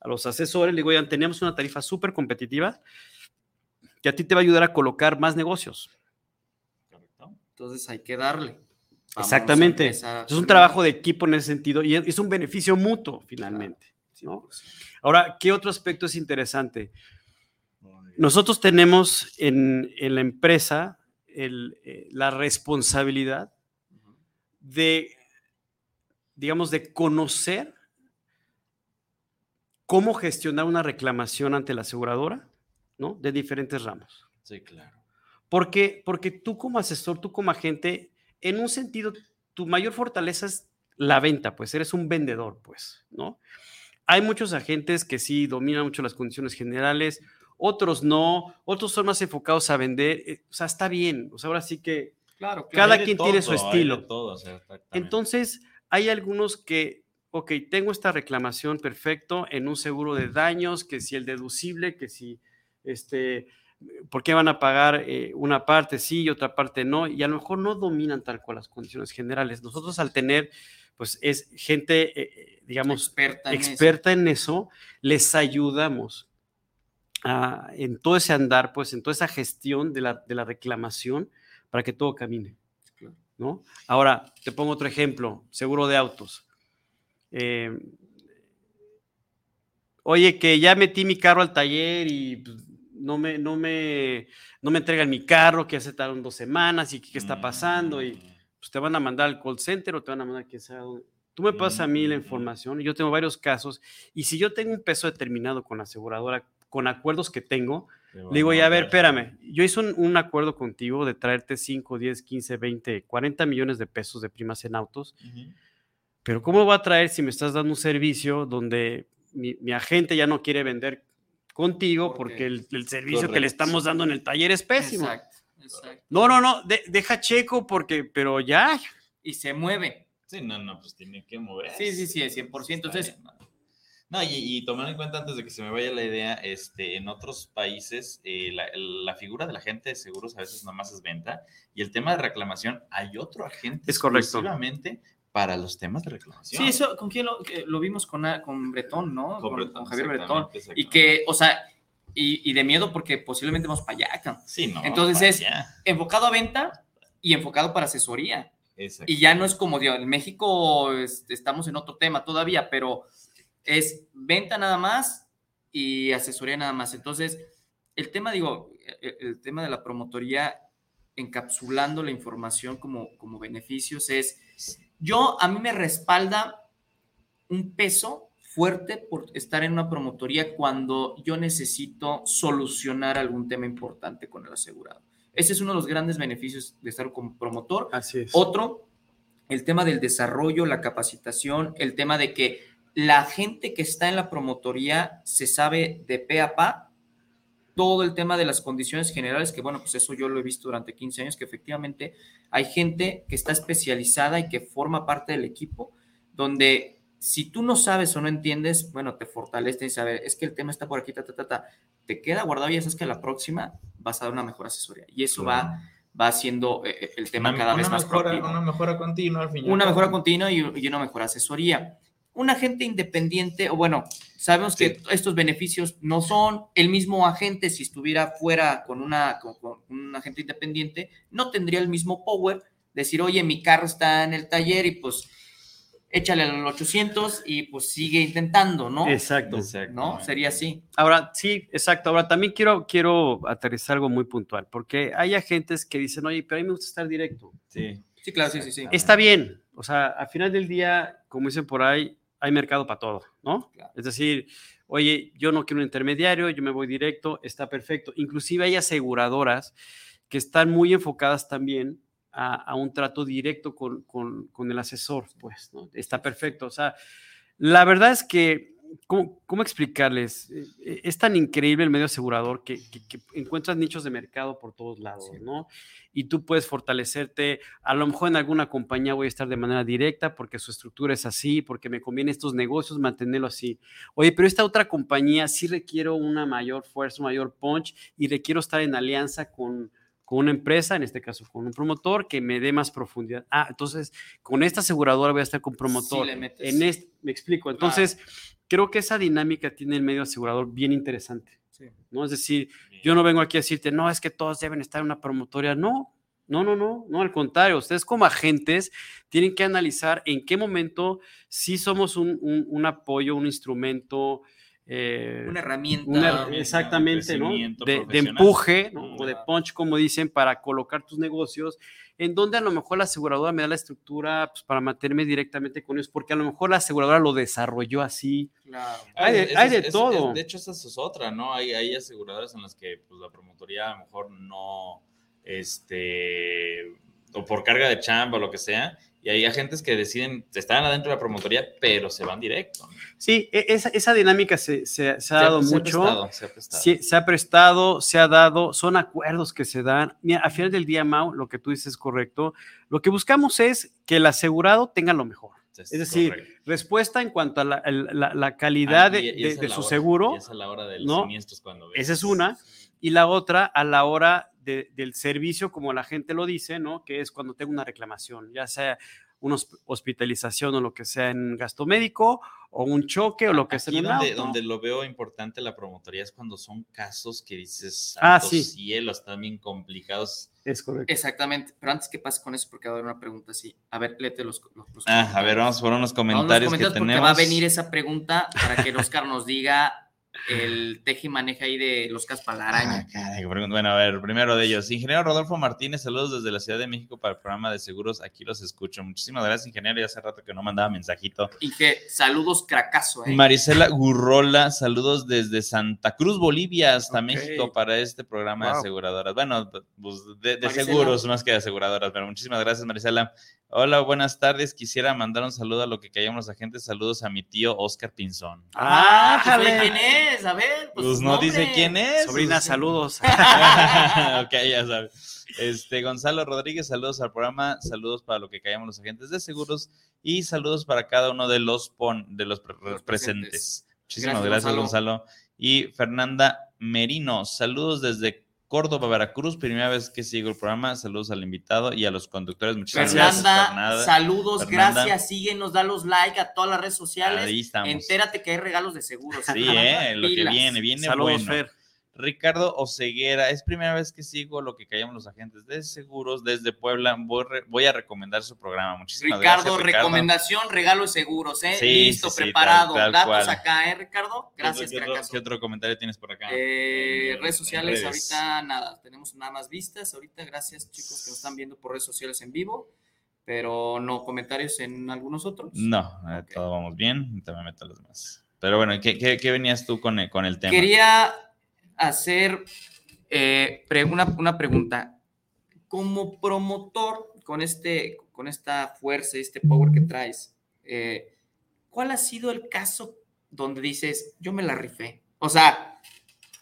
a los asesores. Le digo, oigan, tenemos una tarifa súper competitiva que a ti te va a ayudar a colocar más negocios. Correcto. Entonces hay que darle. Exactamente. Es un trabajo de equipo en ese sentido y es un beneficio mutuo finalmente. Ahora, ¿qué otro aspecto es interesante? nosotros tenemos en, en la empresa el, eh, la responsabilidad de, digamos, de conocer cómo gestionar una reclamación ante la aseguradora, ¿no? De diferentes ramos. Sí, claro. Porque, porque tú como asesor, tú como agente, en un sentido, tu mayor fortaleza es la venta, pues eres un vendedor, pues, ¿no? Hay muchos agentes que sí dominan mucho las condiciones generales, otros no, otros son más enfocados a vender, eh, o sea, está bien, o sea, ahora sí que Claro, cada quien tiene su estilo. todo, o sea, exactamente. Entonces, hay algunos que, ok, tengo esta reclamación perfecto en un seguro de daños, que si el deducible, que si, este, ¿por qué van a pagar eh, una parte sí y otra parte no? Y a lo mejor no dominan tal cual las condiciones generales. Nosotros al tener, pues es gente, eh, eh, digamos, experta en eso. experta en eso, les ayudamos a- en todo ese andar, pues en toda esa gestión de la, de la reclamación para que todo camine. ¿no? Ahora, te pongo otro ejemplo, seguro de autos. Eh, oye, que ya metí mi carro al taller y pues, no me, no me, no me entregan mi carro, que hace tardaron dos semanas y qué está pasando y pues te van a mandar al call center o te van a mandar que sea. Tú me pasas a mí la Mm. información, yo tengo varios casos, y si yo tengo un peso determinado con la aseguradora, con acuerdos que tengo, Te le digo, ya a ver, espérame, yo hice un, un acuerdo contigo de traerte 5, 10, 15, 20, 40 millones de pesos de primas en autos, Ujú. Pero ¿cómo voy a traer si me estás dando un servicio donde mi, mi agente ya no quiere vender contigo Porque- porque el, el servicio que le estamos dando en el taller es pésimo? Exacto, exacto. No, no, no, de- deja checo porque, pero ya, Y se mueve. Sí, no, no, pues tiene que mover. Sí, sí, sí, es 100%. Entonces, No, y, y tomando en cuenta antes de que se me vaya la idea, este, en otros países eh, la, la figura del agente de seguros a veces nomás es venta y el tema de reclamación hay otro agente Es correcto. exclusivamente para los temas de reclamación. sí, eso, ¿con quién lo, eh, lo vimos con, con Bretón, ¿no? Con, Con con Javier Bretón. exactamente, Y que, o sea, y, y de miedo porque posiblemente vamos para allá. Sí, no. Entonces es- allá. enfocado a venta y enfocado para asesoría. Exacto. Y ya no es como, digo, en México es- estamos en otro tema todavía, pero es venta nada más y asesoría nada más. Entonces, el tema, digo, el, el tema de la promotoría encapsulando la información como, como beneficios es, yo, a mí me respalda un peso fuerte por estar en una promotoría cuando yo necesito solucionar algún tema importante con el asegurado. Ese es uno de los grandes beneficios de estar como promotor. así es. Otro, el tema del desarrollo, la capacitación, el tema de que la gente que está en la promotoría se sabe de pe a pa todo el tema de las condiciones generales, que bueno, pues eso yo lo he visto durante 15 años, que efectivamente hay gente que está especializada y que forma parte del equipo, donde si tú no sabes o no entiendes, bueno, te fortalece y saber, es que el tema está por aquí, ta, ta, ta, ta, te queda guardado y ya sabes que a la próxima vas a dar una mejor asesoría. Y eso va, va haciendo eh, eh, el tema Una- cada vez más mejora, Una mejora continua al final. una mejora continua y, y una mejor asesoría. Un agente independiente, o bueno, sabemos que estos beneficios no son el mismo agente si estuviera fuera con, una, con, con un agente independiente, no tendría el mismo power, decir, oye, mi carro está en el taller y pues échale al 800 y pues sigue intentando, ¿no? Exacto. ¿No? Sería así. Ahora, sí, exacto. Ahora también quiero, quiero aterrizar algo muy puntual, porque hay agentes que dicen, oye, pero a mí me gusta estar directo. Sí. Sí, claro, sí, sí, sí. Está bien, o sea, al final del día, como dicen por ahí, hay mercado para todo, ¿no? Claro. Es decir, oye, yo no quiero un intermediario, yo me voy directo, está perfecto. Inclusive hay aseguradoras que están muy enfocadas también a, a un trato directo con, con- con el asesor, pues, ¿no? Está perfecto. O sea, la verdad es que, ¿cómo, cómo explicarles? Eh, eh, Es tan increíble el medio asegurador que, que- que encuentras nichos de mercado por todos lados, ¿no? Y tú puedes fortalecerte. A lo mejor en alguna compañía voy a estar de manera directa porque su estructura es así, porque me conviene estos negocios mantenerlo así. Oye, pero esta otra compañía sí requiero una mayor fuerza, mayor punch y requiero estar en alianza con, con una empresa, en este caso con un promotor, que me dé más profundidad. Ah, entonces con esta aseguradora voy a estar con promotor. Sí le metes. en este, me explico. Entonces, creo que esa dinámica tiene el medio asegurador bien interesante. Sí. ¿no? Es decir, yo no vengo aquí a decirte, no, es que todos deben estar en una promotoria. No, no, no, no, no, al contrario. Ustedes como agentes tienen que analizar en qué momento sí somos un, un- un apoyo, un instrumento, eh, Una herramienta. una- exactamente, De, empuje ¿no? O de punch, como dicen, para colocar tus negocios, en donde a lo mejor la aseguradora me da la estructura pues, para mantenerme directamente con ellos, porque a lo mejor la aseguradora lo desarrolló así. Claro. Hay de- hay todo. de hecho, esa es otra, ¿no? Hay, hay aseguradoras en las que pues, la promotoría a lo mejor no, este, o por carga de chamba o lo que sea, y hay agentes que deciden, están adentro de la promotoría, pero se van directo. Sí, e- esa, esa dinámica se, se- se ha dado se mucho. prestado, se ha prestado. Sí, se ha prestado, se ha dado, son acuerdos que se dan. Mira, al final del día, Mau, lo que tú dices es correcto. Lo que buscamos es que el asegurado tenga lo mejor. Es Es decir, correcto. respuesta en cuanto a la, la- la calidad Ah, de, y- y de- esa de es su hora, seguro, y esa es la hora de los ¿no? siniestros cuando ves. esa es una, y la otra a la hora de- del servicio, como la gente lo dice, ¿no? Que es cuando tengo una reclamación, ya sea una hosp- hospitalización o lo que sea en gasto médico, o un choque o lo que sea Aquí en donde, auto. donde lo veo importante la promotoría es cuando son casos que dices, Ah, sí. cielo, están bien complicados. Es correcto. Exactamente. Pero antes que pase con eso, porque va a haber una pregunta así. A ver, léete los, los, los Ah, a ver, vamos por unos Vamos a los comentarios, que comentarios tenemos. va a venir esa pregunta para que el Oscar nos diga el teje y maneja ahí de los caspas para la araña. Ah. Bueno, a ver, primero de ellos. Ingeniero Rodolfo Martínez, saludos desde la Ciudad de México para el programa de seguros. Aquí los escucho. Muchísimas gracias, ingeniero. Ya hace rato que no mandaba mensajito. Y que saludos cracazo, ¿eh? Marisela Gurrola, saludos desde Santa Cruz, Bolivia, hasta. México para este programa de aseguradoras. Bueno, pues de, de seguros más que de aseguradoras, pero muchísimas gracias, Marisela. Hola, buenas tardes. Quisiera mandar un saludo a lo que callamos los agentes. Saludos a mi tío Oscar Pinzón. Ah, pues, ¡Ájale! ¿quién es? A ver, pues, Pues no nombre. dice quién es. Sobrina, Pues, saludos. ok, ya sabes. Este, Gonzalo Rodríguez, saludos al programa, saludos para lo que callamos los agentes de seguros y saludos para cada uno de los pon, de los, pre- Los presentes. presentes. Muchísimas Gracias, gracias, Gonzalo. Y Fernanda Merino, saludos desde Córdoba, Veracruz, primera vez que sigo el programa, saludos al invitado y a los conductores. Muchísimas Fernanda, gracias, Fernanda. saludos, Fernanda. gracias, síguenos, da los like a todas las redes sociales. Ahí estamos. Entérate que hay regalos de seguros. Sí, eh, lo que viene, viene Saludos, bueno. Fer. Ricardo Oceguera, es primera vez que sigo lo que callamos los agentes de seguros desde Puebla. Voy, re- voy a recomendar su programa. Muchísimas Ricardo, gracias. Ricardo. recomendación, regalo de seguros, ¿eh? Sí, Listo, sí, preparado. tal- tal Datos cual. acá, ¿eh, Ricardo? ¿Qué otro- Gracias, ¿qué otro, qué otro comentario tienes por acá? Eh, En- redes sociales, redes. ahorita nada, tenemos nada más vistas. Ahorita, gracias chicos que nos están viendo por redes sociales en vivo, pero no comentarios en algunos otros. No, eh, Ok. todo vamos bien. Te me meto los demás. Pero bueno, ¿qué, qué, qué venías tú con el, con el tema? Quería hacer eh, pre- una, una pregunta. Como promotor, con, este, con esta fuerza, este power que traes, eh, ¿cuál ha sido el caso donde dices, yo me la rifé? O sea,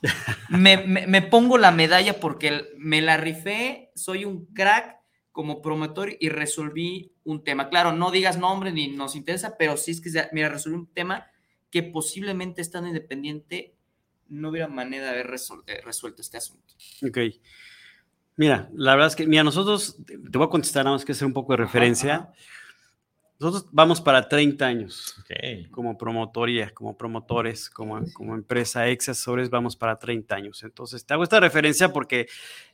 me, me- me pongo la medalla porque me la rifé, soy un crack como promotor y resolví un tema. Claro, no digas nombre ni nos interesa, pero sí es que, mira, resolví un tema que posiblemente estando independiente no hubiera manera de haber eh, resuelto este asunto. Ok. Mira, la verdad es que, mira, nosotros, te voy a contestar nada más que hacer un poco de referencia. ajá. Nosotros vamos para 30 años Ok. como promotoría, como promotores, como, como empresa ex asesores, vamos para 30 años. Entonces, te hago esta referencia porque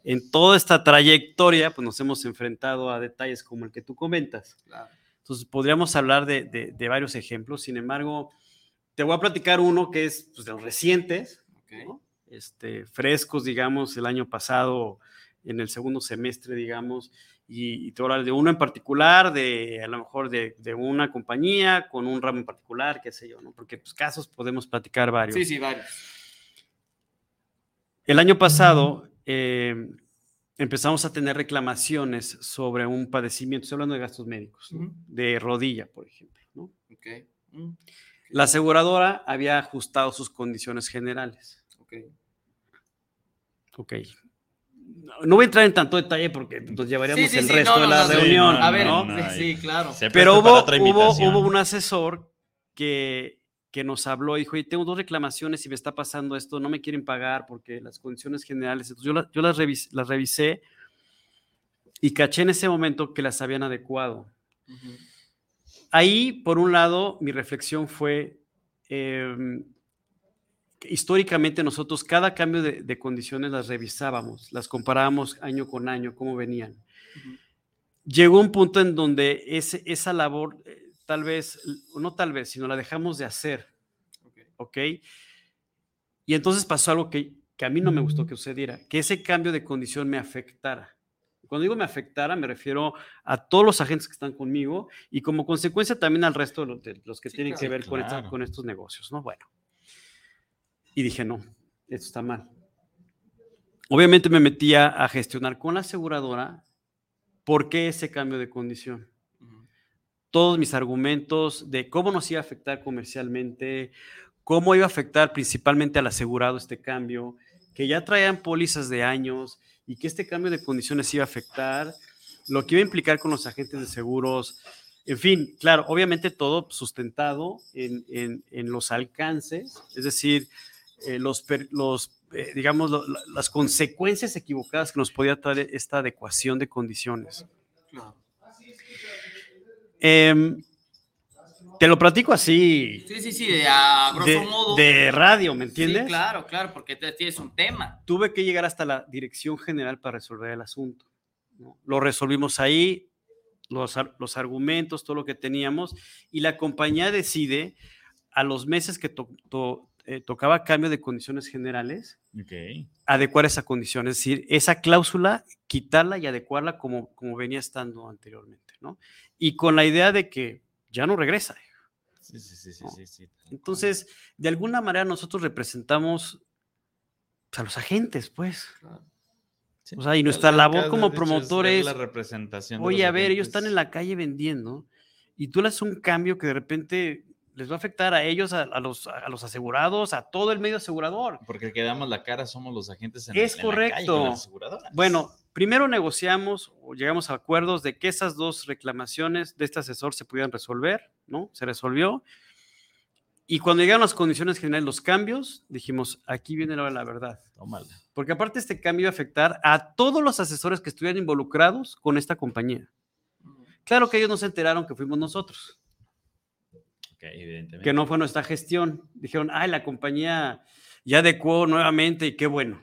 en toda esta trayectoria, pues nos hemos enfrentado a detalles como el que tú comentas. Entonces, podríamos hablar de, de- de varios ejemplos. Sin embargo, te voy a platicar uno que es pues, de los recientes, Este, frescos, digamos, el año pasado, en el segundo semestre, digamos, y, y te voy a hablar de uno en particular, de a lo mejor de, de una compañía con un ramo en particular, qué sé yo, ¿no? Porque pues casos podemos platicar varios. Sí, sí, varios. El año pasado eh, empezamos a tener reclamaciones sobre un padecimiento, estoy hablando de gastos médicos, de rodilla, por ejemplo, ¿no? Ok. Mm, La aseguradora había ajustado sus condiciones generales. Ok. Ok. No, voy a entrar en tanto detalle porque nos llevaríamos Sí, sí, el sí, resto no, de la no, sí, reunión. A ver, sí, claro. Pero hubo, hubo, hubo un asesor que, que nos habló y dijo, oye, tengo dos reclamaciones y me está pasando esto, no me quieren pagar porque las condiciones generales, entonces yo, la- yo las, revis- las revisé y caché en ese momento que las habían adecuado. Ujú. Ahí, por un lado, mi reflexión fue, em, históricamente nosotros cada cambio de, de condiciones las revisábamos, las comparábamos año con año, cómo venían. Llegó un punto en donde ese, esa labor, eh, tal vez, o no tal vez, sino la dejamos de hacer, Ok. ¿ok? Y entonces pasó algo que, que a mí no me gustó que sucediera, que ese cambio de condición me afectara. Cuando digo me afectara, me refiero a todos los agentes que están conmigo y como consecuencia también al resto de los, de los que Sí, tienen que claro, ver con, esta- con estos negocios, ¿no? Bueno. Y dije, no, esto está mal. Obviamente me metía a gestionar con la aseguradora por qué ese cambio de condición. Todos mis argumentos de cómo nos iba a afectar comercialmente, cómo iba a afectar principalmente al asegurado este cambio, que ya traían pólizas de años y que este cambio de condiciones iba a afectar, lo que iba a implicar con los agentes de seguros, en fin, claro, obviamente todo sustentado en, en- en los alcances, es decir, eh, los, los eh, digamos, lo- las consecuencias equivocadas que nos podía traer esta adecuación de condiciones. Em, te lo platico así, Sí, sí, sí, de, a grosso de, modo. de radio, ¿me entiendes? Sí, claro, claro, porque tienes un tema. tuve que llegar hasta la dirección general para resolver el asunto. ¿no? Lo resolvimos ahí, los, los argumentos, todo lo que teníamos, y la compañía decide a los meses que to- to- eh, tocaba cambio de condiciones generales, adecuar esa condición, es decir, esa cláusula, quitarla y adecuarla como, como venía estando anteriormente, ¿no? Y con la idea de que ya no regresa. Sí, sí, sí, sí, No. Entonces, de alguna manera nosotros representamos pues, a los agentes, pues. O sea, y nuestra labor como promotores, la representación Oye, a ver, ellos están en la calle vendiendo y tú le haces un cambio que de repente les va a afectar a ellos, a, a los, a los asegurados, a todo el medio asegurador. Porque el que damos la cara somos los agentes en, Es en la calle correcto. aseguradoras. Bueno, primero negociamos o llegamos a acuerdos de que esas dos reclamaciones de este asesor se pudieran resolver, ¿no? Se resolvió. Y cuando llegaron las condiciones generales, los cambios, dijimos, aquí viene la la verdad. Tómala. Porque aparte este cambio iba a afectar a todos los asesores que estuvieran involucrados con esta compañía. Claro que ellos no se enteraron que fuimos nosotros. Evidentemente. que no fue nuestra gestión. Dijeron, ay, la compañía ya adecuó nuevamente y qué bueno.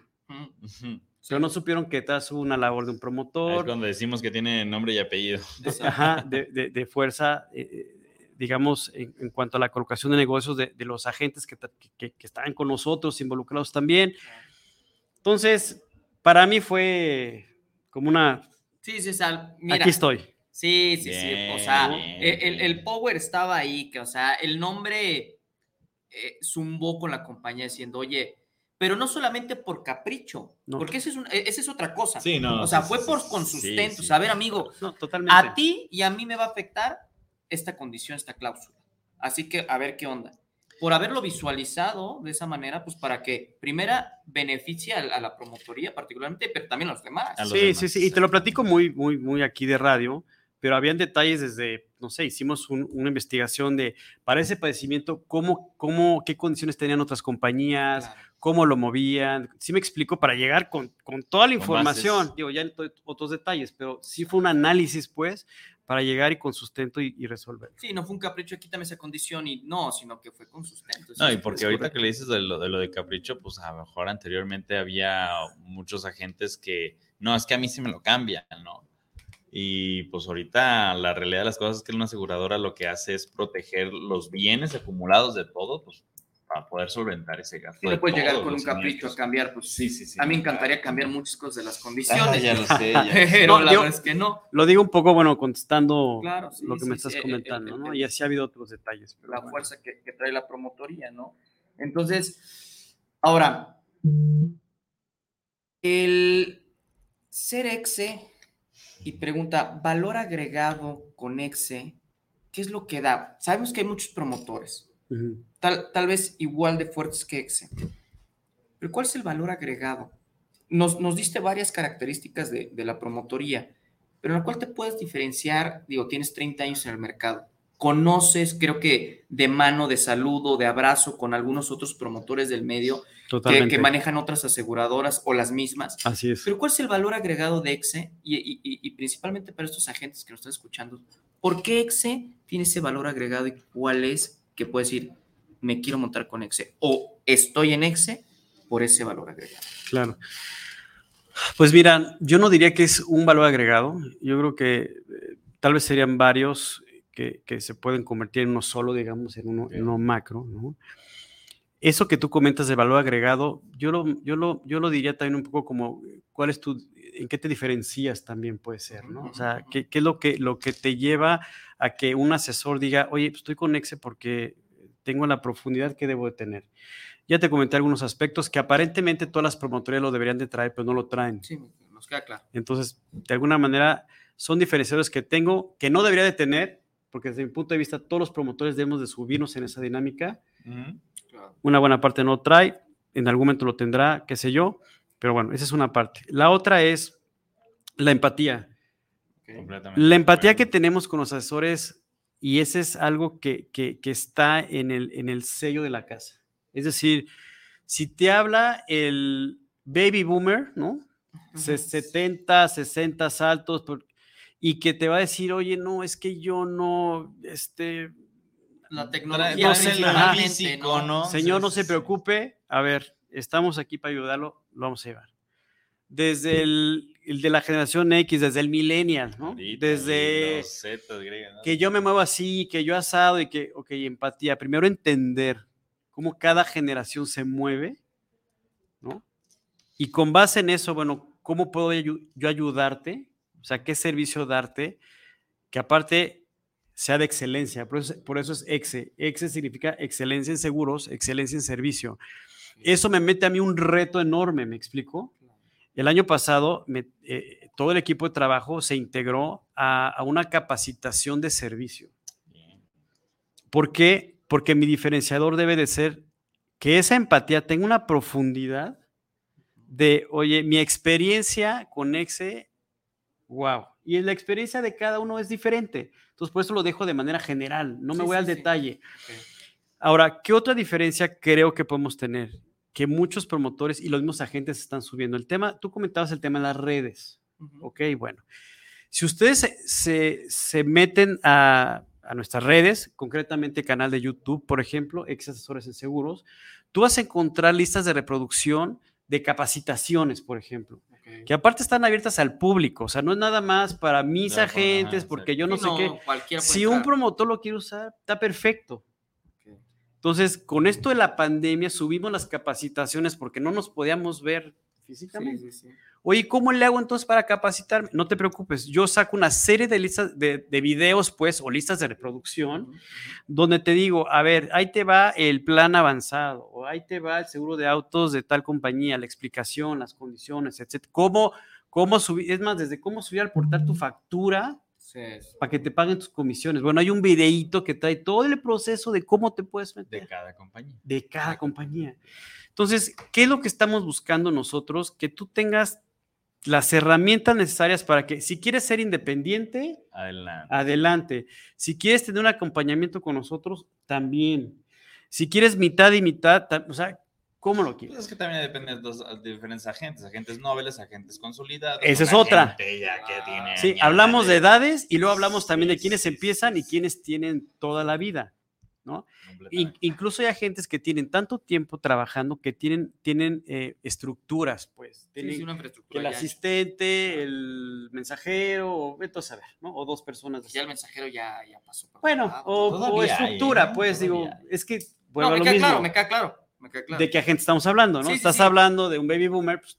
Pero no supieron que tras una labor de un Ahí Es promotor, cuando decimos que tiene nombre y apellido. ajá, de, de- de fuerza, eh, eh, digamos, en, en cuanto a la colocación de negocios de, de los agentes que, que, que estaban con nosotros, involucrados también. Entonces, para mí fue como una, Sí, sí, sal. Mira, aquí estoy. Sí, sí, sí. O Bien, sea, bien, el, bien. power estaba ahí, que, o sea, el nombre eh, zumbó con la compañía diciendo, oye, pero no solamente por capricho, No. porque esa es, un- e- esa es otra cosa. Sí, no. o sea, sí, fue sí, por con sí, sustento. sí. A ver, amigo, No, totalmente. a ti y a mí me va a afectar esta condición, esta cláusula. Así que a ver qué onda. Por haberlo visualizado de esa manera, pues para que, primera, beneficie a, a la promotoría particularmente, pero también a los demás. A los Sí, demás, sí, sí. Y te lo platico muy, muy, muy aquí de radio, pero habían detalles desde, no sé, hicimos un- una investigación de, para ese padecimiento, cómo, cómo, qué condiciones tenían otras compañías, Claro. cómo lo movían. Sí me explico para llegar con, con toda la Con información. bases. Digo, ya en to- otros detalles, pero sí fue un análisis, pues, para llegar y con sustento y, y resolver. Sí, no fue un capricho, quítame esa condición y no, sino que fue con sustento. No, y porque ahorita correcto. que le dices de lo, de lo de Capricho, pues a lo mejor anteriormente había muchos agentes que, no, es que a mí sí me lo cambian, ¿no? Y pues ahorita la realidad de las cosas es que una aseguradora lo que hace es proteger los bienes acumulados de todo, pues para poder solventar ese gasto. De no puedes llegar con un capricho a cambiar, pues Sí, sí, sí. a mí me encantaría cambiar muchas cosas de las Ah, condiciones, ya lo sé, ya lo sé. pero No, la digo- verdad es que no. Lo digo un poco, bueno, contestando Claro, sí, lo que sí, me sí, estás comentando, el- ¿no? el- Y así ha habido otros detalles. pero la bueno. fuerza que, que trae la promotoría, ¿no? Entonces, ahora, el ser exe y pregunta, valor agregado con exe, ¿qué es lo que da? Sabemos que hay muchos promotores, tal, tal vez igual de fuertes que exe, pero ¿cuál es el valor agregado? Nos, nos diste varias características de, de la promotoría, pero en la cual te puedes diferenciar, digo, tienes 30 años en el mercado, conoces, creo que de mano, de saludo, de abrazo con algunos otros promotores del medio que, manejan otras aseguradoras o las mismas. Así es. Pero ¿cuál es el valor agregado de EXE? Y, y- y- y principalmente para estos agentes que nos están escuchando, ¿por qué EXE tiene ese valor agregado y cuál es que puedes decir, me quiero montar con EXE o estoy en EXE por ese valor agregado? Claro. Pues mira, yo no diría que es un valor agregado. Yo creo que eh, tal vez serían varios que, que se pueden convertir en uno solo, digamos, en uno, en uno macro, ¿no? eso que tú comentas de valor agregado, yo lo, yo lo, yo lo diría también un poco como, ¿cuál es tu, en qué te diferencias también puede ser, ¿no? O sea, ¿qué, qué es lo que, lo que te lleva a que un asesor diga, oye, pues estoy con Exe porque tengo la profundidad que debo de tener? Ya te comenté algunos aspectos que aparentemente todas las promotorías lo deberían de traer, pero no lo traen. Sí, nos queda claro. Entonces, de alguna manera, son diferenciadores que tengo, que no debería de tener, porque desde mi punto de vista, todos los promotores debemos de subirnos en esa dinámica. Una buena parte no trae, en algún momento lo tendrá, qué sé yo, pero bueno, esa es una parte. La otra es la empatía. La empatía que tenemos con los asesores, y ese es algo que, que, que está en el, en el sello de la casa. Es decir, si te habla el baby boomer, ¿no? 70, 60 saltos, y que te va a decir, oye, no, es que yo no, este... La tecnología no sé, Ajá. físico, ¿no? Señor, no Sí, se sí. preocupe. A ver, estamos aquí para ayudarlo, lo vamos a llevar. Desde el, el de la generación X, desde el millennial, ¿no? Ahorita, Desde griegas, ¿no? que yo me muevo así, que yo asado y que, ok, empatía. Primero entender cómo cada generación se mueve, ¿no? Y con base en eso, bueno, ¿cómo puedo yo ayudarte? O sea, ¿qué servicio darte? Que aparte sea de excelencia. Por eso, por eso es EXE. EXE significa excelencia en seguros, excelencia en servicio. Eso me mete a mí un reto enorme, ¿me explico? El año pasado, me- eh, todo el equipo de trabajo se integró a, a una capacitación de servicio. ¿Por qué? Porque mi diferenciador debe de ser que esa empatía tenga una profundidad de, oye, mi experiencia con Exe, wow. Y la experiencia de cada uno es diferente. Entonces, por eso lo dejo de manera general, no me Sí, voy sí, al sí. detalle. Ahora, ¿qué otra diferencia creo que podemos tener? Que muchos promotores y los mismos agentes están subiendo. El tema, tú comentabas el tema de las redes. Ujú. Ok, bueno. Si ustedes se, se- se meten a, a nuestras redes, concretamente canal de YouTube, por ejemplo, ex asesores en seguros, tú vas a encontrar listas de reproducción de capacitaciones, por ejemplo, Que aparte están abiertas al público, o sea, no es nada más para mis ajá, agentes, porque yo no sé qué. Si un promotor lo quiere usar, está perfecto. Entonces, con esto de la pandemia, subimos las capacitaciones porque no nos podíamos ver físicamente. Sí, sí, sí. Oye, ¿cómo le hago entonces para capacitarme? No te preocupes, yo saco una serie de listas de, de videos, pues, o listas de reproducción, Ujú, ujú. donde te digo, a ver, ahí te va el plan avanzado, o ahí te va el seguro de autos de tal compañía, la explicación, las condiciones, etcétera. ¿Cómo, cómo subir? Es más, desde cómo subir al portal tu factura para que te paguen tus comisiones. Bueno, hay un videíto que trae todo el proceso de cómo te puedes meter De cada compañía. de cada compañía. Entonces, ¿qué es lo que estamos buscando nosotros? Que tú tengas las herramientas necesarias para que si quieres ser independiente, Adelante. adelante. Si quieres tener un acompañamiento con nosotros, también. Si quieres mitad y mitad, ta- o sea, ¿cómo lo Pues quieres? es que también depende de, dos, de diferentes agentes, agentes nobles, agentes consolidados. Esa es otra. gente ya que tiene Sí, hablamos de edades y luego hablamos también de quienes empiezan y quienes tienen toda la vida, ¿no? In- incluso hay agentes que tienen tanto tiempo trabajando que tienen, tienen eh, estructuras, pues. Sí, Tienen sí, una que infraestructura. el ya- asistente, el mensajero, o vete a saber, ¿no? O dos personas. Ya el mensajero ya, ya pasó. por Bueno, lado. o, hay, estructura, ¿eh? pues digo, hay. es que No, vuelvo a me lo queda mismo. claro, me queda claro. Me queda claro. ¿De qué agente estamos hablando, no? Sí, sí, Estás sí. hablando de un baby boomer, pues,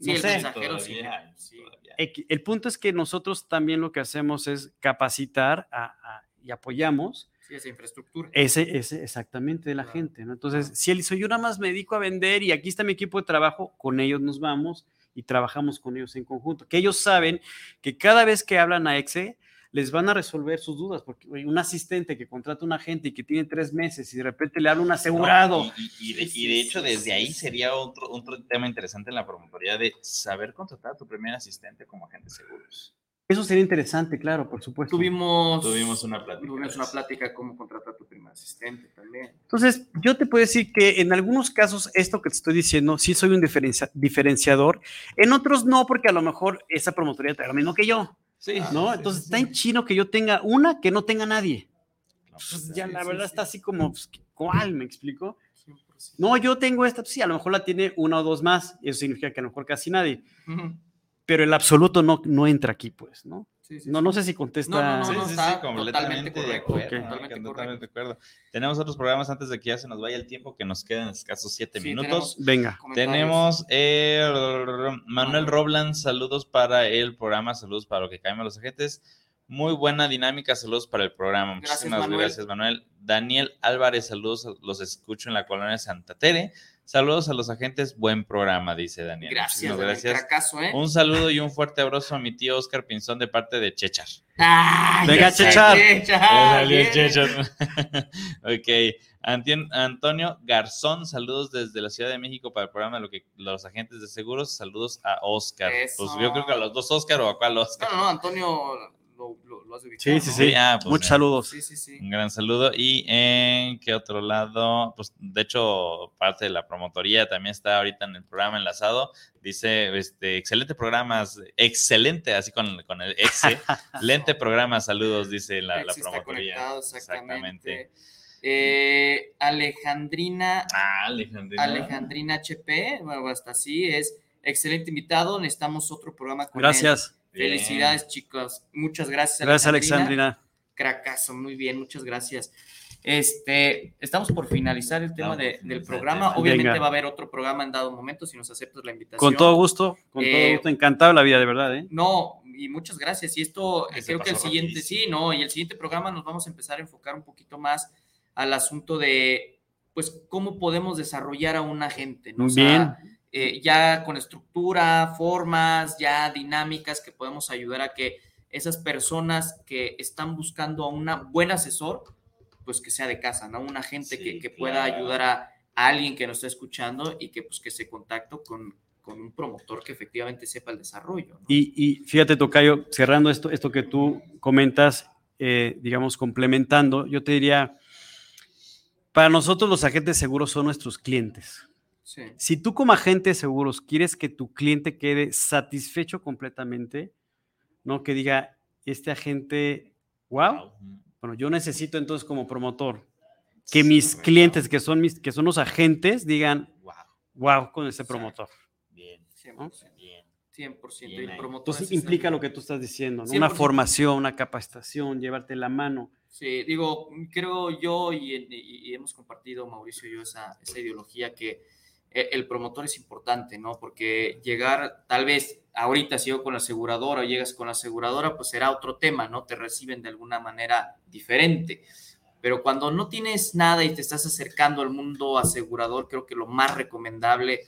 Sí, no el sé. mensajero sí. Todavía sí. El punto es que nosotros también lo que hacemos es capacitar a- a- y apoyamos Sí, esa infraestructura. Ese, ese exactamente de la Claro. gente, ¿no? Entonces, si él dice, yo nada más me dedico a vender y aquí está mi equipo de trabajo, con ellos nos vamos y trabajamos con ellos en conjunto. Que ellos saben que cada vez que hablan a EXE, les van a resolver sus dudas, porque un asistente que contrata a un agente y que tiene tres meses y de repente le habla un asegurado. No, y, y- y de, y de hecho, desde ahí sería otro, otro tema interesante en la promotoría de saber contratar a tu primer asistente como agente de seguros. Eso sería interesante, claro, por supuesto. Tuvimos, Tuvimos una plática. tuvimos una plática cómo contratar a tu primer asistente también. Entonces, yo te puedo decir que en algunos casos esto que te estoy diciendo, sí soy un diferencia- diferenciador, en otros no, porque a lo mejor esa promotoría trae lo mismo que yo. Sí, ¿no? sí, Entonces sí, está sí. en chino que yo tenga una que no tenga nadie. No, Pues pues, ya sí, la verdad sí. está así como, pues, ¿cuál? ¿Me explico? 100%. No, yo tengo esta, pues sí, a lo mejor la tiene una o dos más, y eso significa que a lo mejor casi nadie, Ujú. Pero el absoluto no, no entra aquí, pues, ¿no? no, no sé si contesta. No, no, no, está completamente de acuerdo. Totalmente, de acuerdo. Tenemos otros programas antes de que ya se nos vaya el tiempo, que nos quedan escasos siete minutos. Venga. Tenemos eh, Manuel Robland, saludos para el programa, saludos para lo que caemos los agentes. Muy buena dinámica, saludos para el programa. Muchísimas gracias, Manuel. Daniel Álvarez, saludos, los escucho en la colonia Santa Tere. Saludos a los agentes, buen programa, dice Daniel. Gracias, gracias. ¿eh? Un saludo y un fuerte abrazo a mi tío Oscar Pinzón de parte de Chechar. Venga, Chechar. Chechar. ok. Antonio Garzón, saludos desde la Ciudad de México para el programa de lo que, los agentes de seguros. Saludos a Oscar. Pues yo creo que a los dos Oscar o a cuál Oscar. No, no, Antonio Sí, sí, sí. Ah, pues Muchos saludos. Sí, sí, sí. Un gran saludo. Y en qué otro lado, pues de hecho, parte de la promotoría también está ahorita en el programa enlazado. Dice, este, excelente programa, excelente, así con, con el excelente programa, saludos, dice la, la promotoría. exactamente. Eh, Alejandrina, ah, Alejandrina. Alejandrina HP, bueno, hasta así es excelente invitado. Necesitamos otro programa con Gracias. Felicidades, chicos. Muchas gracias. Gracias, Alexandrina. Cracazo, muy bien, muchas gracias. Este, estamos por finalizar el tema del programa. Obviamente va a haber otro programa en dado momento si nos aceptas la invitación. Con todo gusto, con todo eh, gusto, encantado la vida, de verdad. ¿eh? No, y muchas gracias. Y esto, creo que el siguiente, sí, no, y el siguiente programa nos vamos a empezar a enfocar un poquito más al asunto de, pues, cómo podemos desarrollar a una gente, ¿no? Bien. Eh, ya con estructura, formas, ya dinámicas que podemos ayudar a que esas personas que están buscando a un buen asesor, pues que sea de casa, ¿no? Una gente que, pueda ayudar a, alguien que nos está escuchando y que pues que se contacte con, con un promotor que efectivamente sepa el desarrollo. Y, y, fíjate, Tocayo, cerrando esto, esto que tú comentas, eh, digamos, complementando, yo te diría, para nosotros los agentes seguros son nuestros clientes. Si tú como agente de seguros quieres que tu cliente quede satisfecho completamente, no que diga, este agente, wow, bueno, yo necesito entonces como promotor que mis clientes, que son, mis, que son los agentes, digan, wow, con ese promotor. Bien, 100%. Bien. 100%. promotor Entonces implica lo que tú estás diciendo, una formación, una capacitación, llevarte la mano. Sí, digo, creo yo y, hemos compartido, Mauricio y yo, esa, esa ideología que el promotor es importante, ¿no? Porque llegar, tal vez ahorita si yo con la aseguradora o llegas con la aseguradora, pues será otro tema, ¿no? Te reciben de alguna manera diferente. Pero cuando no tienes nada y te estás acercando al mundo asegurador, creo que lo más recomendable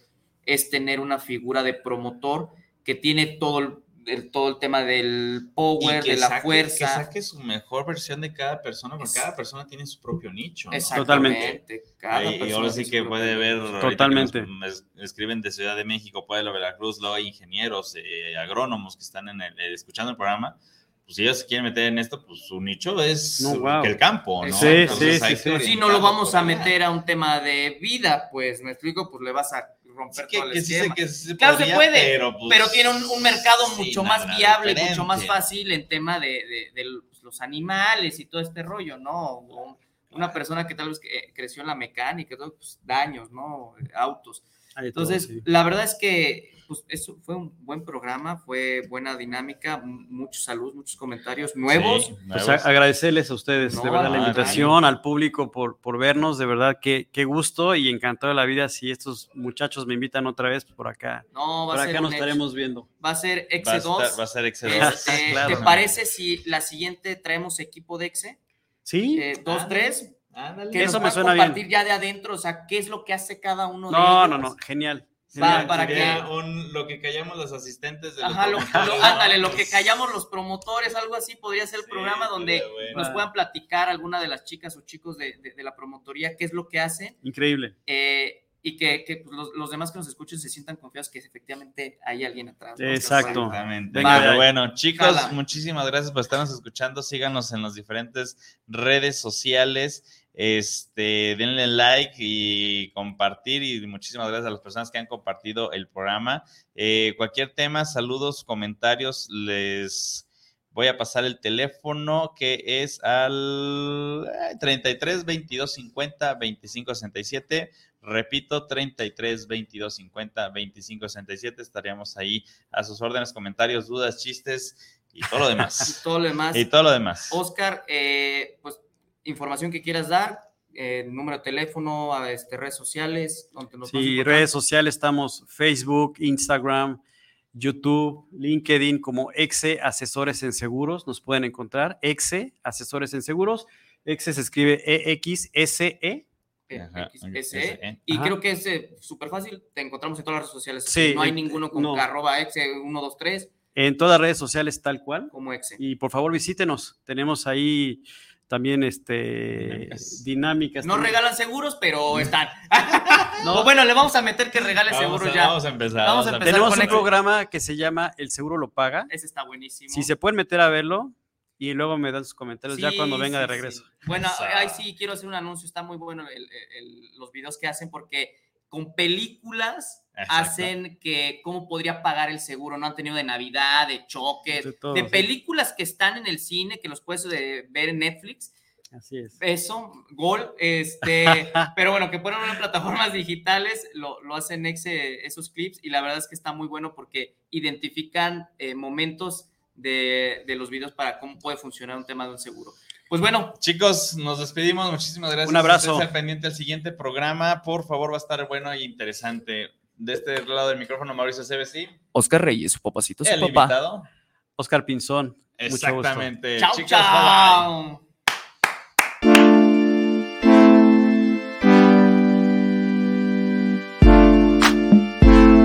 es tener una figura de promotor que tiene todo el el, todo el tema del power, de la fuerza. Que saque su mejor versión de cada persona, porque cada persona tiene su propio nicho. Totalmente. y ahora sí que puede ver. Totalmente. escriben de Ciudad de México, Pueblo, Veracruz, luego hay ingenieros, eh, agrónomos que están en el, eh, escuchando el programa. Pues si ellos se quieren meter en esto, pues su nicho es el campo, ¿no? Sí, sí, sí, Si no lo vamos a meter a un tema de vida, pues me explico, pues le vas a romper todo el esquema. claro, se puede, pues, pero, tiene un, mercado mucho más viable, mucho más fácil en tema de, pues, los animales y todo este rollo, ¿no? Una persona que tal vez eh, creció en la mecánica, pues, daños, ¿no? Autos. Entonces, la verdad es que pues, eso fue un buen programa, fue buena dinámica, muchos saludos, muchos comentarios nuevos. Pues agradecerles a ustedes, de verdad, la invitación, al público por, por vernos, de verdad, qué, qué gusto y encantado de la vida si estos muchachos me invitan otra vez por acá. No, va por acá nos estaremos viendo. Va a ser Exe 2. Va a, ser Exe 2. Este, ¿Te parece si la siguiente traemos equipo de Exe? Sí. Eh, dos, tres. Que Eso me suena compartir ya de adentro, o sea, qué es lo que hace cada uno de ellos. No, no, no, genial. Para que lo que callamos los asistentes de Ajá, lo, ándale, lo que callamos los promotores, algo así podría ser el programa donde nos puedan platicar alguna de las chicas o chicos de, de, la promotoría qué es lo que hacen. Increíble. Eh, y que, que pues, los, los, demás que nos escuchen se sientan confiados que efectivamente hay alguien atrás. Exacto. Exactamente. bueno, chicos, muchísimas gracias por estarnos escuchando. Síganos en las diferentes redes sociales. Este, denle like y compartir y muchísimas gracias a las personas que han compartido el programa. Eh, cualquier tema, saludos, comentarios, les voy a pasar el teléfono que es al 33 22 50 25 67. Repito, 33 22 50 25 67. Estaríamos ahí a sus órdenes, comentarios, dudas, chistes Y todo lo demás. y todo lo demás. y todo lo demás. Oscar, eh, pues información que quieras dar, eh, número de teléfono, a, este, redes sociales. Donde nos Sí, redes sociales estamos Facebook, Instagram, YouTube, LinkedIn como Exe Asesores en Seguros. Nos pueden encontrar Exe Asesores en Seguros. Exe se escribe E E-X-S-E. Eh, Ajá, XSE. SE. Y Ajá. creo que es eh, súper fácil, te encontramos en todas las redes sociales. Sí, no hay eh, ninguno con no. arroba exe 123 En todas las redes sociales tal cual. como exe. Y por favor visítenos. Tenemos ahí también este, Dinámicas. dinámicas. No también. regalan seguros, pero están. No. O bueno, le vamos a meter que regale Vamos seguros a- ya. Vamos a empezar. Vamos a a empezar Tenemos con un programa que se llama El Seguro lo paga. Ese está buenísimo. Si se pueden meter a verlo y luego me dan sus comentarios ya cuando venga sí, de regreso. sí. Bueno, ahí sí quiero hacer un anuncio. Está muy bueno el- el- los videos que hacen porque con películas Exacto. hacen que cómo podría pagar el seguro. No han tenido de Navidad, de choques, De de, todo, sí. películas que están en el cine, que los puedes eh, ver en Netflix. Así es. Eso, gol. Este, pero bueno, que ponen en plataformas digitales, lo, lo hacen exe, esos clips y la verdad es que está muy bueno porque identifican eh, momentos de, de los videos para cómo puede funcionar un tema de un seguro. Pues bueno, Chicos, nos despedimos. Muchísimas gracias. Un abrazo. Al pendiente al siguiente programa. Por favor, va a estar bueno e interesante. De este lado del micrófono, Mauricio CBC. Oscar Reyes, su papacito, su El papá. invitado. Oscar Pinzón. mucho gusto. Exactamente. chao, bye. chao.